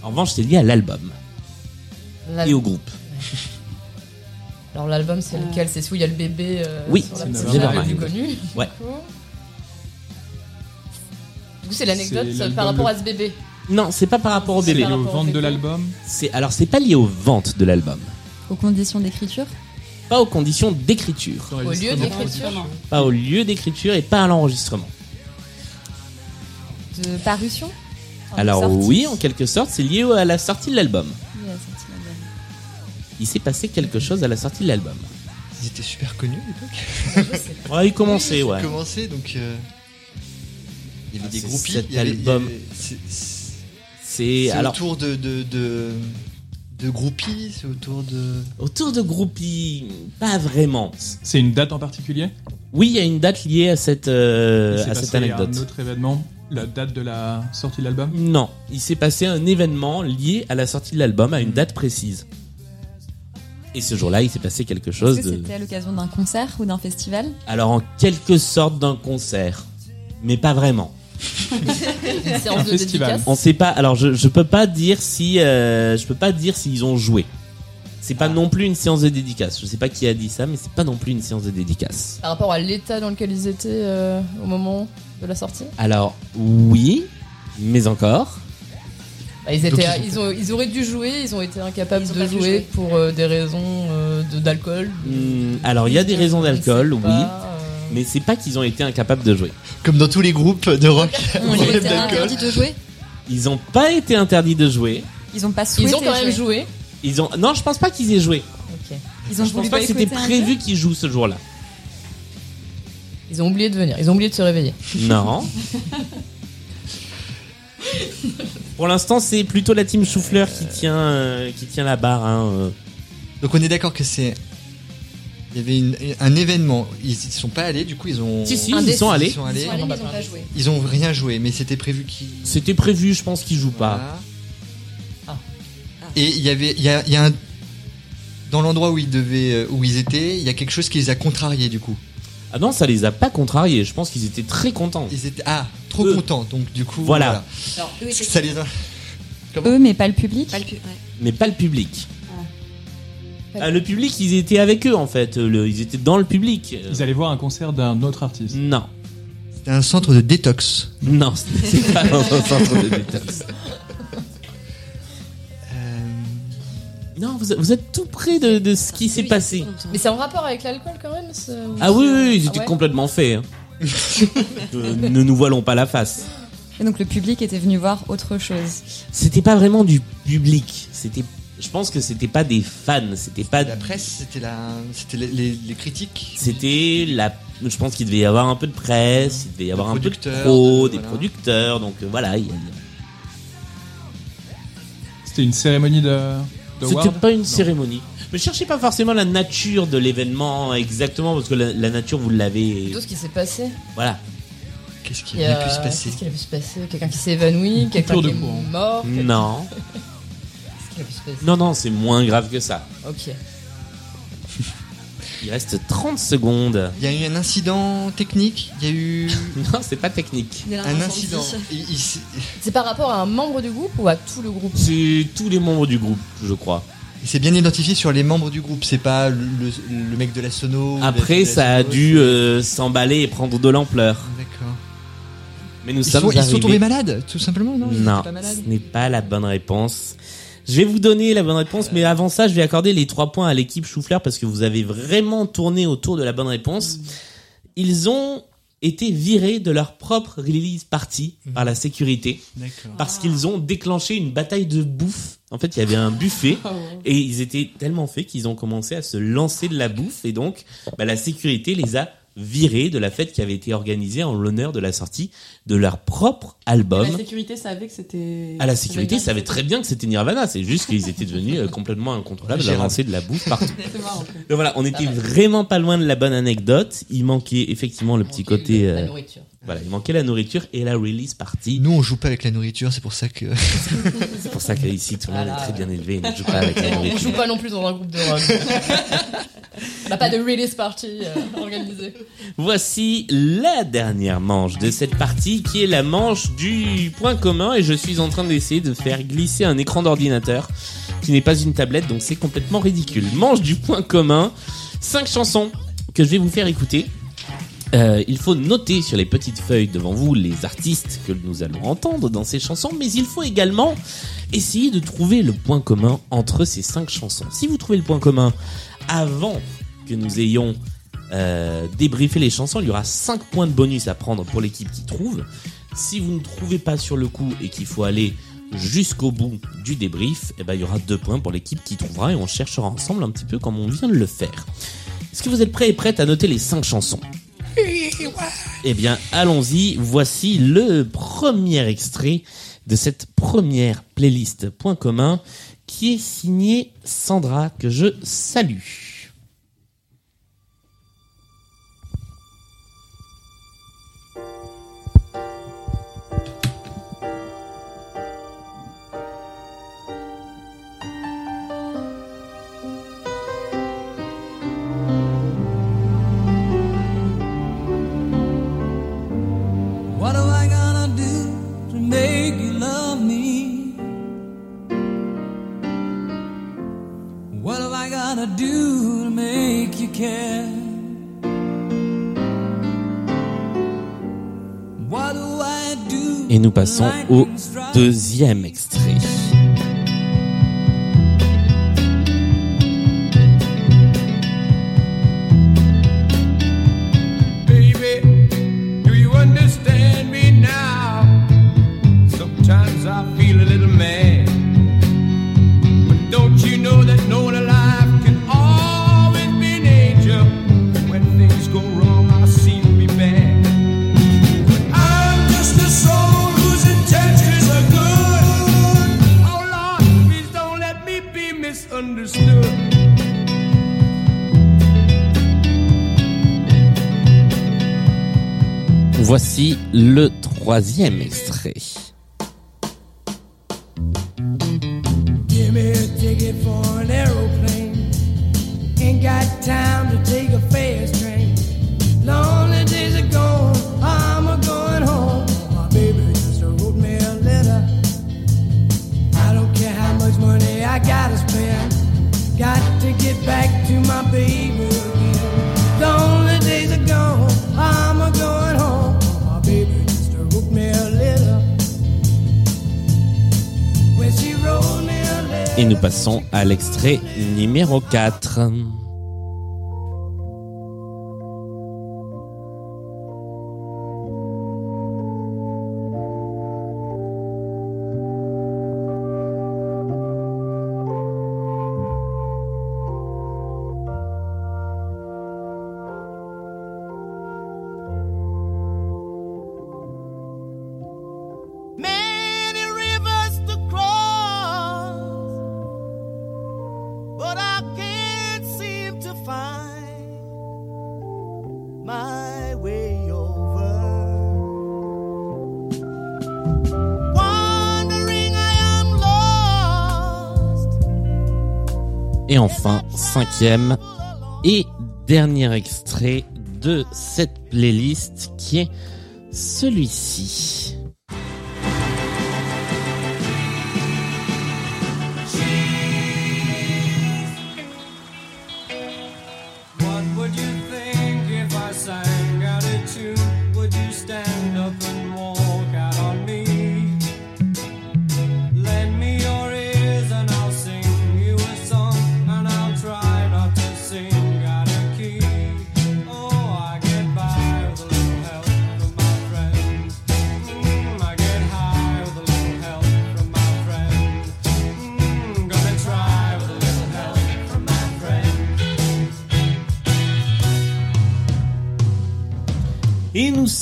En revanche, c'est lié à l'album L'al- et au groupe. Alors l'album c'est lequel? C'est celui où il y a le bébé euh, Oui, sur la Nevermind. plus connu. Ouais. Du coup, c'est l'anecdote euh, par rapport le- à ce bébé. Non, c'est pas par rapport au C'est bébé. lié aux rapport au ventes de bébé. l'album. C'est alors c'est pas lié aux ventes de l'album, Aux conditions d'écriture. pas aux conditions d'écriture, Au lieu d'écriture. pas au lieu d'écriture et pas à l'enregistrement. De parution Enfin, de Alors sortie. oui, en quelque sorte, c'est lié à la sortie de l'album. Oui, à la sortie de l'album. Il s'est passé quelque chose à la sortie de l'album. Ils étaient super connus à l'époque. Ouais, il commençait, ouais. Commencé, donc. euh, Il y avait Ah, des c'est groupies. cet il y avait- il y album. avait- c'est- C'est C'est alors autour de, de, de, de groupies, c'est autour de. autour de groupies, pas vraiment. C'est une date en particulier? Oui, il y a une date liée à cette euh, Il s'est à passé cette anecdote. Un autre événement, la date de la sortie de l'album? Non, il s'est passé un événement lié à la sortie de l'album à une date précise. Et ce jour-là, il s'est passé quelque chose Est-ce que de. c'était à l'occasion d'un concert ou d'un festival? Alors en quelque sorte d'un concert, mais pas vraiment. Une séance de dédicace. On sait pas. Alors je je peux pas dire si euh, je peux pas dire s'ils ont joué. C'est pas non plus une séance de dédicace. Je sais pas qui a dit ça, mais c'est pas non plus une séance de dédicace. Par rapport à l'état dans lequel ils étaient euh, au moment de la sortie. Alors oui, mais encore. Bah, ils, étaient, Donc, ils, ont, ils auraient dû jouer, ils ont été incapables Ils ont de pas jouer, jouer. pour euh, des raisons euh, de- d'alcool. Hmm, alors il y a des raisons d'alcool, oui, pas, euh, mais c'est pas qu'ils ont été incapables de jouer. Comme dans tous les groupes de rock. On problème était d'alcool. interdit de jouer Ils ont pas été interdits de jouer. Ils ont pas souhaité Ils ont quand même jouer. joué. Ils ont non, je pense pas qu'ils aient joué. Ok. Ils ont Je pense pas que c'était prévu qu'ils jouent ce jour-là. Ils ont oublié de venir, ils ont oublié de se réveiller. Non. Pour l'instant, c'est plutôt la team Chouffleur qui tient, euh, qui tient la barre. Hein. euh. Donc on est d'accord que c'est Il y avait une- un événement. Ils y sont pas allés, du coup ils ont. Si, si, Un ils sont allés. Ils sont allés. Ils sont allés, ils ont pas joué. Ils ont rien joué, mais c'était prévu qu'ils. C'était prévu, je pense qu'ils jouent pas. Voilà. Ah. Et il y avait, il y a, il y a un dans l'endroit où ils devaient, euh, où ils étaient, il y a quelque chose qui les a contrariés du coup. Ah non, ça les a pas contrariés. Je pense qu'ils étaient très contents. Ils étaient ah trop Eux. contents, donc du coup Voilà. Alors, eux, Ça les a. Eux, mais pas le public. pas le pu- ouais. mais pas le public. Ah, le public, ils étaient avec eux en fait. Le- ils étaient dans le public. Euh, Ils allaient voir un concert d'un autre artiste. Non, C'était un centre de détox. non, c'est pas dans un centre de détox. Euh, Non, vous, vous êtes tout près de, de ce qui s'est passé. Mais c'est en rapport avec l'alcool quand même ce- Ah oui, oui, oui, ils étaient ouais complètement faits. hein. Euh, ne nous voilons pas la face. Et donc le public était venu voir autre chose. C'était pas vraiment du public. C'était, je pense que c'était pas des fans. C'était pas. la presse, c'était la, c'était les, les- les critiques. C'était la. Je pense qu'il devait y avoir un peu de presse, il devait y avoir un peu de producteurs, pro, de- des voilà. producteurs. Donc euh, voilà. il y a- C'était une cérémonie de. de C'était pas une Non. cérémonie. Ne cherchez pas forcément la nature de l'événement exactement parce que la, la nature vous l'avez. Tout ce qui s'est passé. Voilà. Qu'est-ce qui a a- pu se passer Qu'est-ce qu'il a pu se passer? Quelqu'un qui s'est évanoui, quelqu'un qui de est mort. quelqu'un- Non, non, non, c'est moins grave que ça. Ok. Il reste 30 secondes. Il y a eu un incident technique. Il y a eu Non, c'est pas technique. Il y a un incident. Il- il s'est- C'est par rapport à un membre du groupe ou à tout le groupe C'est tous les membres du groupe, je crois. il s'est bien identifié sur les membres du groupe. C'est pas le, le- le mec de la sono. ou la Après, fille de la ça a sono, dû c'est- euh, s'emballer et prendre de l'ampleur. D'accord. Mais nous Ils sommes sont, ils sont arrivés- tombés malades, tout simplement, non? Ils étaient Non, pas malades ce n'est pas la bonne réponse. Je vais vous donner la bonne réponse, mais avant ça, je vais accorder les trois points à l'équipe Choufleur parce que vous avez vraiment tourné autour de la bonne réponse. Ils ont été virés de leur propre release party par la sécurité parce qu'ils ont déclenché une bataille de bouffe. En fait, il y avait un buffet et ils étaient tellement faits qu'ils ont commencé à se lancer de la bouffe et donc bah, la sécurité les a virés de la fête qui avait été organisée en l'honneur de la sortie de leur propre album. La sécurité savait que c'était. À la sécurité, ils savaient très bien que c'était Nirvana. C'est juste qu'ils étaient devenus euh, complètement incontrôlables lancer de la bouffe partout. Marrant. Donc voilà, on était vraiment pas loin de la bonne anecdote. Il manquait effectivement le petit côté. La euh, nourriture. Voilà, il manquait la nourriture et la release party. Nous, on joue pas avec la nourriture, c'est pour ça que. C'est pour ça qu'ici tout le monde est très bien élevé. et ne joue pas avec la On nourriture. joue pas non plus dans un groupe de rock. On n'a pas de release party euh, organisée. Voici la dernière manche de cette partie qui est la manche du point commun et je suis en train d'essayer de faire glisser un écran d'ordinateur qui n'est pas une tablette donc c'est complètement ridicule. Manche du point commun, cinq chansons que je vais vous faire écouter. Euh, il faut noter sur les petites feuilles devant vous les artistes que nous allons entendre dans ces chansons, mais il faut également essayer de trouver le point commun entre ces cinq chansons. Si vous trouvez le point commun avant que nous ayons euh, débriefé les chansons, il y aura 5 points de bonus à prendre pour l'équipe qui trouve. Si vous ne trouvez pas sur le coup et qu'il faut aller jusqu'au bout du débrief, eh ben, il y aura 2 points pour l'équipe qui trouvera et on cherchera ensemble un petit peu comme on vient de le faire. Est-ce que vous êtes prêts et prêtes à noter les 5 chansons? Eh bien, allons-y. Voici le premier extrait de cette première playlist Point commun qui est signé Sandra que je salue. I gonna do to make you care? What do I do Et nous passons au deuxième extrait. Voici le troisième extrait. À l'extrait numéro 4. Enfin, cinquième et dernier extrait de cette playlist qui est celui-ci.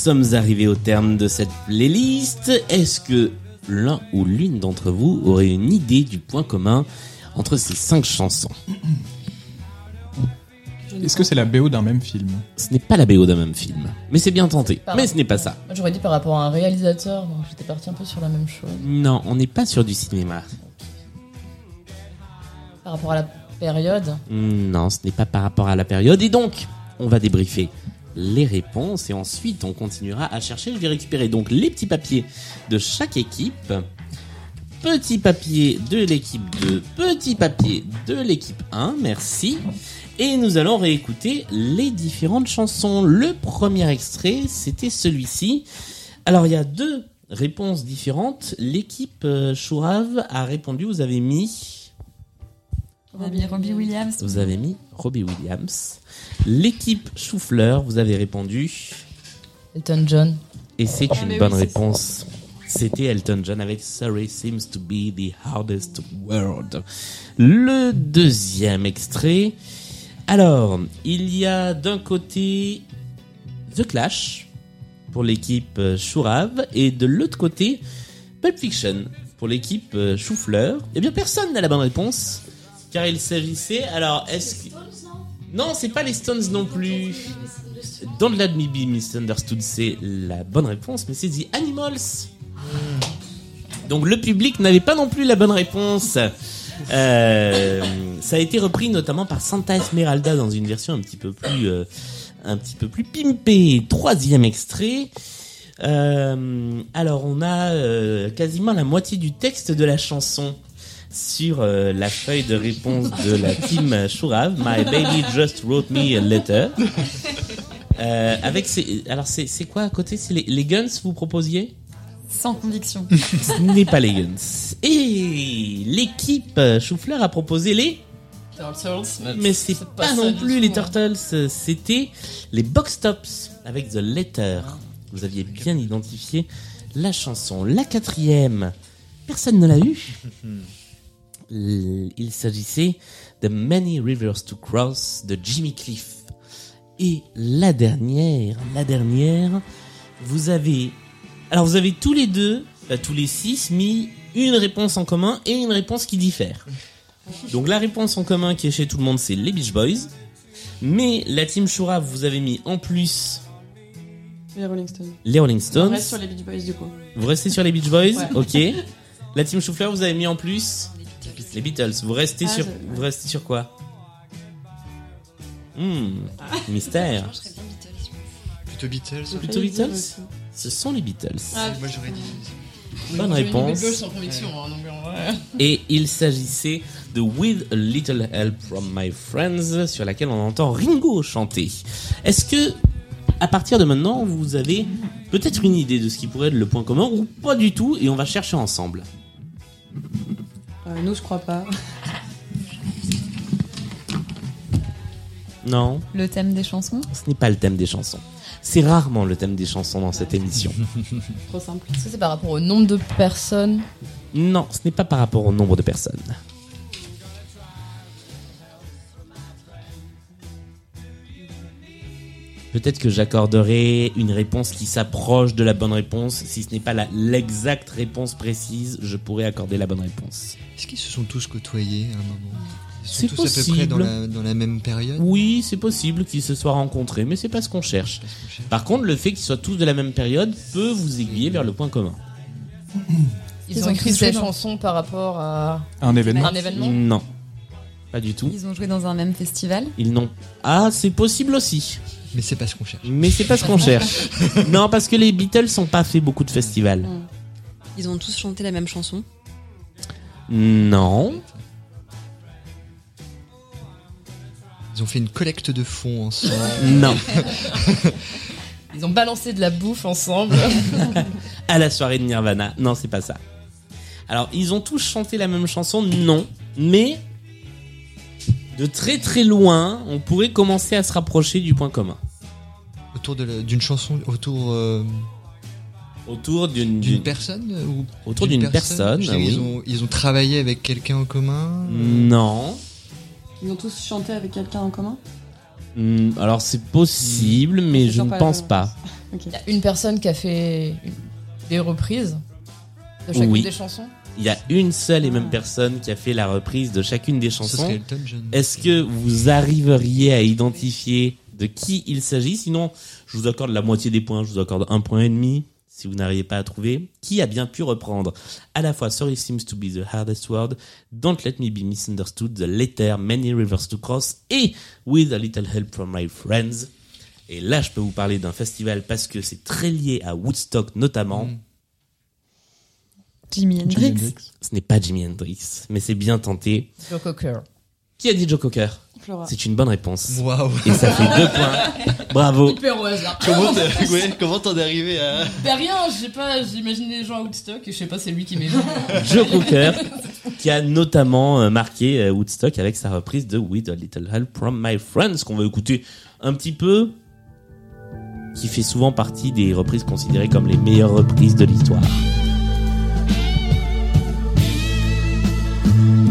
Sommes arrivés au terme de cette playlist. Est-ce que l'un ou l'une d'entre vous aurait une idée du point commun entre ces cinq chansons Est-ce que c'est la BO d'un même film Ce n'est pas la BO d'un même film, mais c'est bien tenté. Par Mais ce n'est pas ça. Moi, J'aurais dit par rapport à un réalisateur, donc j'étais parti un peu sur la même chose. Non, on n'est pas sur du cinéma. Par rapport à la période, Non, ce n'est pas par rapport à la période. Et donc, on va débriefer les réponses et ensuite on continuera à chercher. Je vais récupérer donc les petits papiers de chaque équipe. Petit papier de l'équipe 2, petit papier de l'équipe 1, merci. Et nous allons réécouter les différentes chansons. Le premier extrait, c'était celui-ci. Alors il y a deux réponses différentes. L'équipe euh, Chourave a répondu, vous avez mis... Mis Robbie Williams. Vous avez mis Robbie Williams. L'équipe Choufleur, vous avez répondu. Elton John. Et c'est Ah, une bonne oui, réponse. C'était Elton John avec Surrey Seems to be the hardest word. Le deuxième extrait. Alors, il y a d'un côté The Clash pour l'équipe euh, Chourave et de l'autre côté Pulp Fiction pour l'équipe euh, Choufleur. Eh bien, personne n'a la bonne réponse car il s'agissait. Alors, est-ce que non, c'est pas les Stones non plus. Don't Let Me Be Misunderstood, c'est la bonne réponse, mais c'est The Animals. Donc le public n'avait pas non plus la bonne réponse. Euh, ça a été repris notamment par Santa Esmeralda dans une version un petit peu plus, euh, un petit peu plus pimpée. Troisième extrait. Euh, alors on a quasiment la moitié du texte de la chanson sur euh, la feuille de réponse de la team Chourave. My baby just wrote me a letter. Euh, avec ces, alors c'est c'est quoi à côté? C'est les, les Guns vous proposiez? Sans conviction. Ce n'est pas les Guns. Et l'équipe Choufleur a proposé les mais c'est pas, ça non plus les hein. Turtles, c'était les Box Tops avec The Letter. Vous aviez bien identifié la chanson. La quatrième, personne ne l'a eu. Il s'agissait de Many Rivers to Cross de Jimmy Cliff. Et la dernière, la dernière, vous avez, alors vous avez tous les deux, bah, tous les six mis une réponse en commun et une réponse qui diffère. Donc la réponse en commun qui est chez tout le monde, c'est les Beach Boys. Mais la team Shura, vous avez mis en plus Les Rolling Stones. Les Rolling On Stones. reste sur les Beach Boys du coup. Vous restez sur les Beach Boys, Ouais. ok. La team Choufleur, vous avez mis en plus les Beatles. Vous restez Ah, sur, je- vous restez sur quoi Hmm, mystère. Plutôt Beatles. Plutôt Beatles. Ce sont les Beatles. Ah, Moi j'aurais dit. Bonne réponse. Hein. Et il s'agissait de With a Little Help from My Friends, sur laquelle on entend Ringo chanter. Est-ce que, à partir de maintenant, vous avez peut-être une idée de ce qui pourrait être le point commun ou pas du tout, et on va chercher ensemble? Nous, je crois pas. Non, Le thème des chansons? Ce n'est pas le thème des chansons. C'est rarement le thème des chansons dans cette émission. Trop simple. Est-ce que c'est par rapport au nombre de personnes? Non, ce n'est pas par rapport au nombre de personnes. Peut-être que j'accorderai une réponse qui s'approche de la bonne réponse. Si ce n'est pas la- l'exacte réponse précise, je pourrais accorder la bonne réponse. Est-ce qu'ils se sont tous côtoyés à un moment? Ils sont C'est tous à peu près dans possible. la, dans la même période? Oui, c'est possible qu'ils se soient rencontrés, mais c'est pas ce qu'on cherche. Par contre, le fait qu'ils soient tous de la même période peut vous aiguiller vers le point commun. Ils, Ils ont ont écrit ces chansons par rapport à Un événement. un événement? Non, pas du tout. Ils ont joué dans un même festival? Ils n'ont. Ah, c'est possible aussi. Mais c'est pas ce qu'on cherche. Mais c'est pas ce qu'on cherche. Non, parce que les Beatles n'ont pas fait beaucoup de festivals. Ils ont tous chanté la même chanson. Non. Ils ont fait une collecte de fonds ensemble. Non. Ils ont balancé de la bouffe ensemble. À la soirée de Nirvana. Non, c'est pas ça. Alors, ils ont tous chanté la même chanson Non. Mais. De très très loin, on pourrait commencer à se rapprocher du point commun. autour de la- d'une chanson, autour euh, Autour d'une. personne euh, ou Autour d'une personne, oui. ils, ont, ils ont travaillé avec quelqu'un en commun? Non. Ils ont tous chanté avec quelqu'un en commun? Hmm, Alors, c'est possible, mais je ne pas pense pas. Il y a une personne qui a fait des reprises de chacune Oui. des chansons? Il y a une seule et même personne qui a fait la reprise de chacune des chansons. Est-ce que vous arriveriez à identifier de qui il s'agit? Sinon, je vous accorde la moitié des points, je vous accorde un point et demi si vous n'arrivez pas à trouver. Qui a bien pu reprendre à la fois Sorry seems to be the hardest word, Don't let me be misunderstood, The letter, Many rivers to cross et With a little help from my friends. Et là, je peux vous parler d'un festival parce que c'est très lié à Woodstock notamment. Mm. Jimi Hendrix. Hendrix. Ce n'est pas Jimi Hendrix, mais c'est bien tenté. Joe Cocker. Qui a dit Joe Cocker Flora. C'est une bonne réponse. Waouh Et ça fait deux points. Bravo. Hyper au hasard. Comment t'es ouais, comment t'en es arrivé à Ben rien, j'ai pas, j'imagine les gens à Woodstock et je sais pas, c'est lui qui m'est Joe Cocker, qui a notamment euh, marqué euh, Woodstock avec sa reprise de With a Little Help from My Friends, qu'on va écouter un petit peu, qui fait souvent partie des reprises considérées comme les meilleures reprises de l'histoire. Thank you.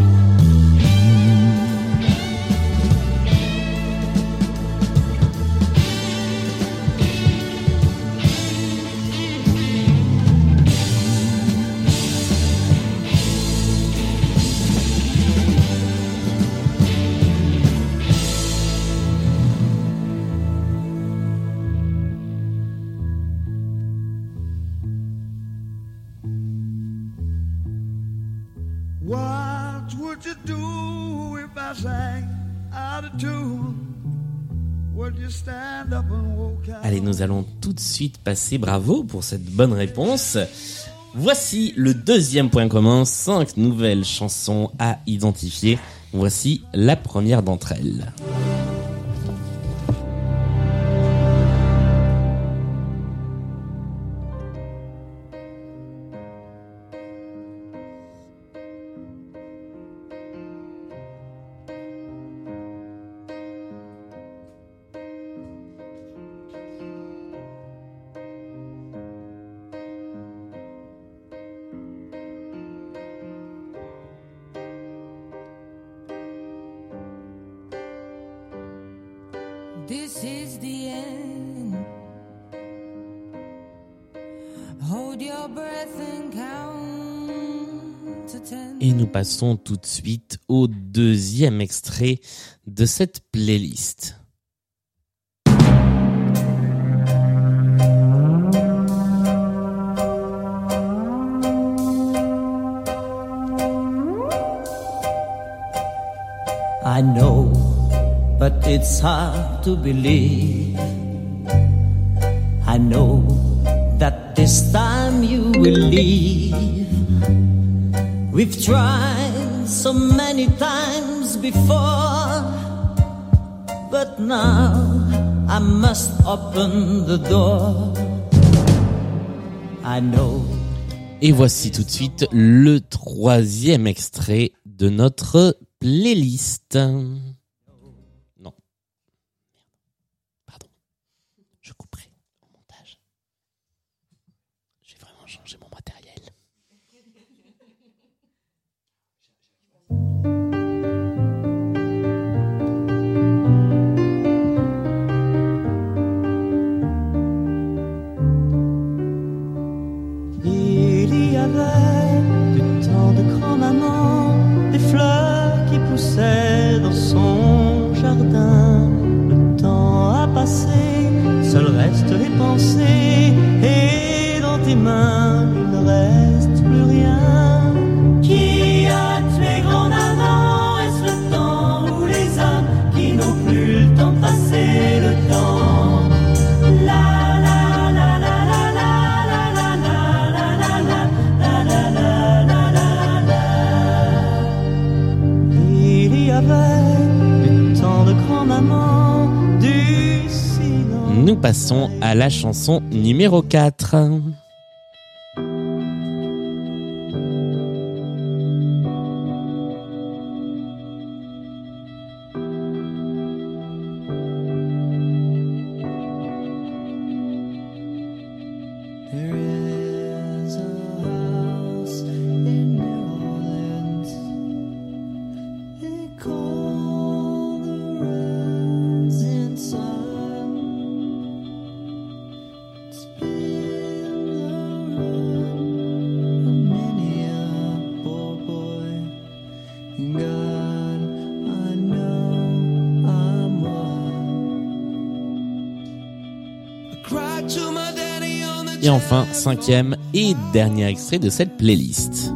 Passer. Bravo pour cette bonne réponse. Voici le deuxième point commun, cinq nouvelles chansons à identifier. Voici la première d'entre elles. Et nous passons tout de suite au deuxième extrait de cette playlist. It's hard to believe. I know that this time you will leave. We've tried so many times before, but now I must open the door. I know. Et voici tout de suite le troisième extrait de notre playlist. À la chanson numéro 4. Enfin, cinquième et dernier extrait de cette playlist.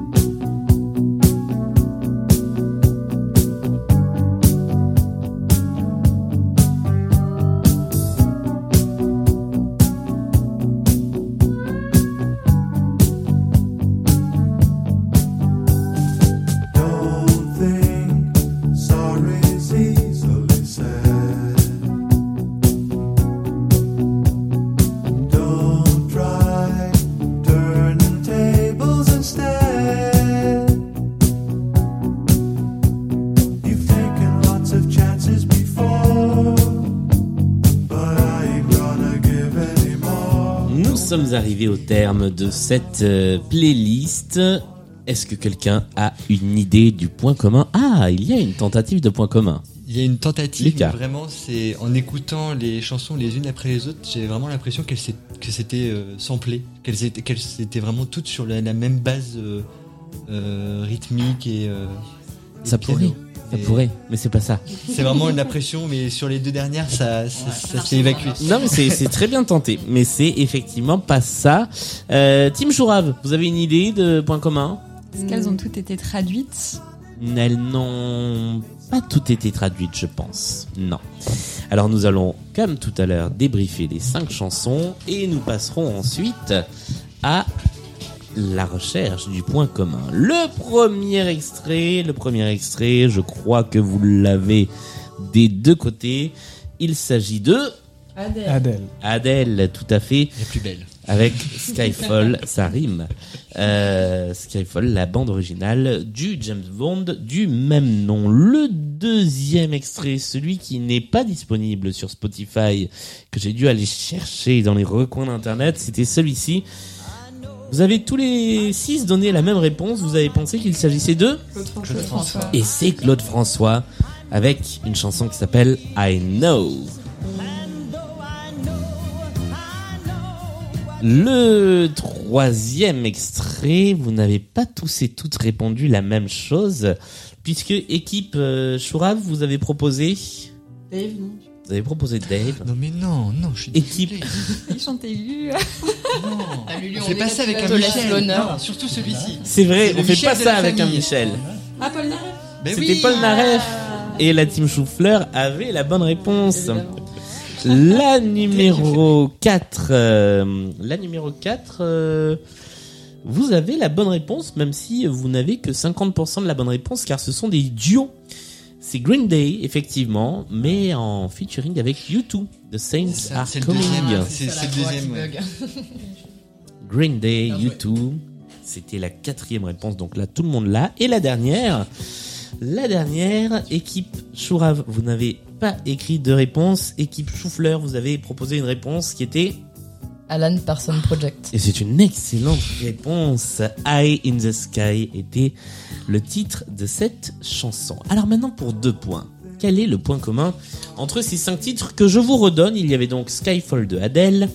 Sommes arrivés au terme de cette euh, playlist. Est-ce que quelqu'un a une idée du point commun? Ah, il y a une tentative de point commun. Il y a une tentative, Lucas. mais vraiment, c'est en écoutant les chansons les unes après les autres, j'ai vraiment l'impression qu'elles que c'était euh, samplé, qu'elles étaient, qu'elles étaient vraiment toutes sur la, la même base euh, euh, rythmique et. et Ça piano. pourrait, ça pourrait, mais c'est pas ça. C'est vraiment une impression, mais sur les deux dernières, ça, ça, ça s'est évacué. Non, mais c'est très bien tenté, mais c'est effectivement pas ça. Euh, Team Chourave, vous avez une idée de point commun? Est-ce qu'elles ont toutes été traduites? Elles n'ont pas toutes été traduites, je pense. Non. Alors nous allons, comme tout à l'heure, débriefer les cinq chansons et nous passerons ensuite à la recherche du point commun. Le premier extrait, le premier extrait, je crois que vous l'avez des deux côtés. Il s'agit de Adèle. Adèle. Adèle, tout à fait. La plus belle. Avec Skyfall, ça rime. Euh, Skyfall, la bande originale du James Bond du même nom. Le deuxième extrait, celui qui n'est pas disponible sur Spotify, que j'ai dû aller chercher dans les recoins d'internet, c'était celui-ci. Vous avez tous les six donné la même réponse. Vous avez pensé qu'il s'agissait de Claude François. Et c'est Claude François avec une chanson qui s'appelle I Know. Le troisième extrait, vous n'avez pas tous et toutes répondu la même chose, puisque équipe euh, Chourave, vous avez proposé, Dave, non vous avez proposé Dave. Non mais non, non, je suis Équipe. désolé. Il chantait Lulu. Non. Ah, Lulu, On on fait pas ça avec un Michel. l'honneur. Non, surtout celui-ci. C'est vrai, on fait Michel pas ça avec un. Michel. Ah, Paul Naref Ben C'était oui. Paul Naref. Et la team Choufleur avait la bonne réponse. La numéro 4. euh, la numéro 4. euh, vous avez la bonne réponse, même si vous n'avez que 50% de la bonne réponse, car ce sont des duos. C'est Green Day, effectivement, mais en featuring avec U2. The Saints Ça, Are c'est le Coming. deuxième, c'est- c'est le deuxième, ouais. Green Day, U2. C'était la quatrième réponse, donc là tout le monde l'a. Et la dernière, la dernière, équipe Chourave, vous n'avez pas écrit de réponse. Équipe Choufleur, vous avez proposé une réponse qui était... Alan Parson Project. Et c'est une excellente réponse. Eye in the Sky était le titre de cette chanson. Alors maintenant pour deux points. Quel est le point commun entre ces cinq titres que je vous redonne? Il y avait donc Skyfall de Adele,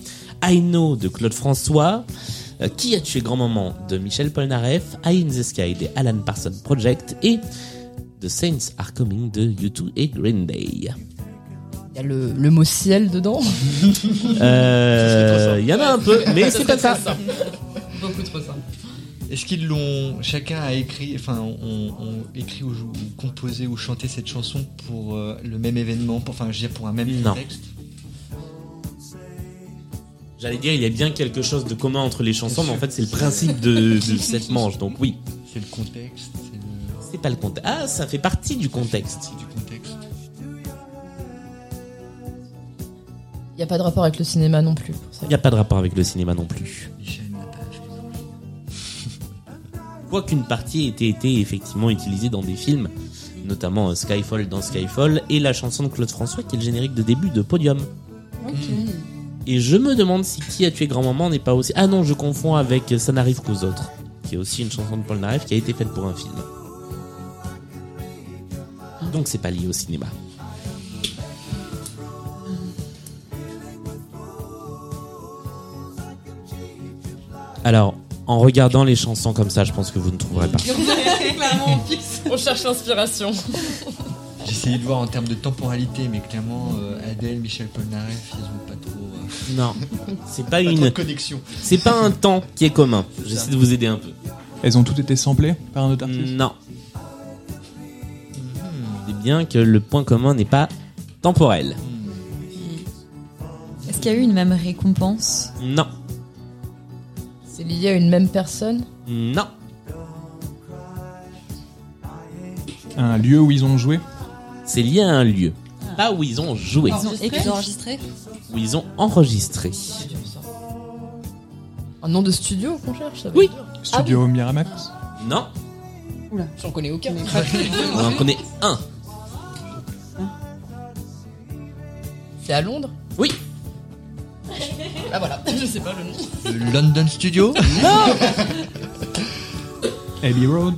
I Know de Claude François, euh, Qui a tué grand-maman de Michel Polnareff, Eye in the Sky de Alan Parsons Project et The Saints Are Coming de U2 et Green Day. Il y a le, le mot ciel dedans. Euh, Il y en a un peu, mais c'est pas ça. Beaucoup trop ça. Est-ce qu'ils l'ont. Chacun a écrit, enfin, on, on écrit ou, ou composé ou chanté cette chanson pour euh, le même événement, pour- enfin, je veux dire, pour un même Non. contexte? J'allais dire, il y a bien quelque chose de commun entre les chansons, mais en fait, c'est le principe de, de cette manche. Donc oui, C'est le contexte, c'est le. c'est pas le contexte. Ah, ça fait partie du contexte. du contexte. N'y a pas de rapport avec le cinéma non plus. pour ça. Il n'y a pas de rapport avec le cinéma non plus. Quoiqu'une partie ait été, été effectivement utilisée dans des films, notamment euh, Skyfall dans Skyfall, et la chanson de Claude François qui est le générique de début de Podium. Et je me demande si Qui a tué grand-maman n'est pas aussi... Ah non, je confonds avec Ça n'arrive qu'aux autres, qui est aussi une chanson de Paul Naref qui a été faite pour un film. Donc c'est pas lié au cinéma. Alors, en regardant les chansons comme ça, je pense que vous ne trouverez pas. Clairement, on fixe. On cherche l'inspiration. J'ai essayé de voir en termes de temporalité, mais clairement, euh, Adèle, Michel Polnareff, ils ont pas trop. euh, Non, c'est pas pas trop de une, connexion. c'est pas un temps qui est commun. J'essaie de vous aider un peu. Elles ont toutes été samplées par un autre artiste? Non. C'est bien que le point commun n'est pas temporel. Est-ce qu'il y a eu une même récompense? Non, C'est lié à une même personne. non, Un lieu où ils ont joué c'est lié à un lieu. Pas où ils ont joué, Ils ont, ils ont enregistré où ils ont enregistré. Un nom de studio qu'on cherche ça veut Oui. dire. Studio Miramax Non, J'en connais aucun. on en connaît un. C'est à Londres Oui, Ah voilà, je sais pas le nom. Le London Studio Abbey Road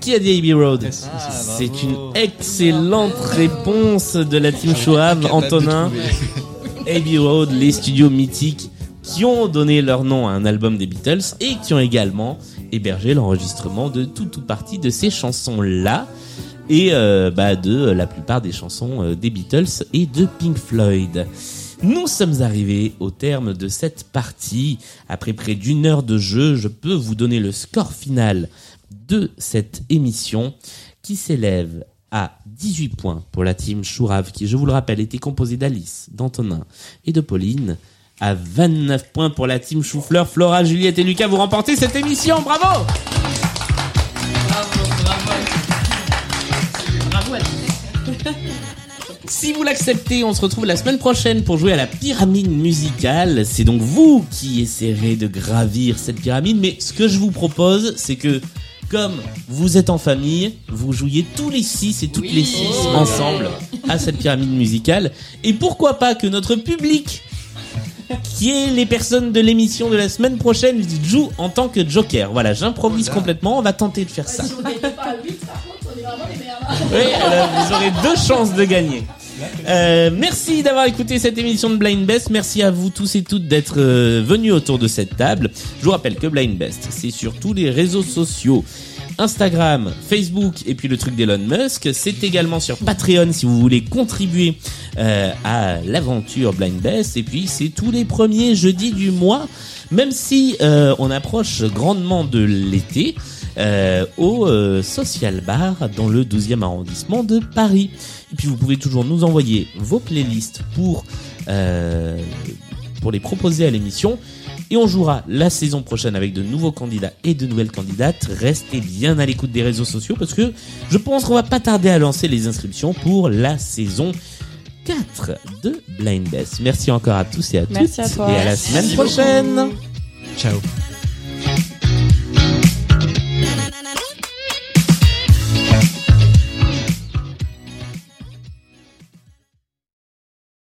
qui a dit Abbey Road Yes. Ah, C'est une excellente réponse de la team Shoav, Antonin. Abbey Road, les studios mythiques qui ont donné leur nom à un album des Beatles et qui ont également hébergé l'enregistrement de tout ou partie de ces chansons-là et euh, bah, de la plupart des chansons euh, des Beatles et de Pink Floyd. Nous sommes arrivés au terme de cette partie. Après près d'une heure de jeu, je peux vous donner le score final de cette émission qui s'élève à 18 points pour la team Chourave qui, je vous le rappelle, était composée d'Alice, d'Antonin et de Pauline. À 29 points pour la team Choufleur, Flora, Juliette et Lucas, vous remportez cette émission. Bravo! Si vous l'acceptez, on se retrouve la semaine prochaine pour jouer à la pyramide musicale. C'est donc vous qui essaierez de gravir cette pyramide. Mais ce que je vous propose, c'est que comme vous êtes en famille, vous jouiez tous les six et toutes les six ensemble à cette pyramide musicale. Et pourquoi pas que notre public, qui est les personnes de l'émission de la semaine prochaine, joue en tant que joker. Voilà, j'improvise complètement. On va tenter de faire ça. Oui, alors vous aurez deux chances de gagner. Euh, merci d'avoir écouté cette émission de Blind Best. Merci à vous tous et toutes d'être euh, venus autour de cette table. Je vous rappelle que Blind Best, c'est sur tous les réseaux sociaux. Instagram, Facebook et puis le truc d'Elon Musk. C'est également sur Patreon si vous voulez contribuer euh, à l'aventure Blind Best. Et puis c'est tous les premiers jeudis du mois. Même si on approche grandement de l'été, au Social Bar dans le 12e arrondissement de Paris. Et puis vous pouvez toujours nous envoyer vos playlists pour euh, pour les proposer à l'émission. Et on jouera la saison prochaine avec de nouveaux candidats et de nouvelles candidates. Restez bien à l'écoute des réseaux sociaux parce que je pense qu'on va pas tarder à lancer les inscriptions pour la saison 4 de Blind Best. Merci encore à tous et à Merci toutes à toi. et à la Merci semaine beaucoup. prochaine. Ciao.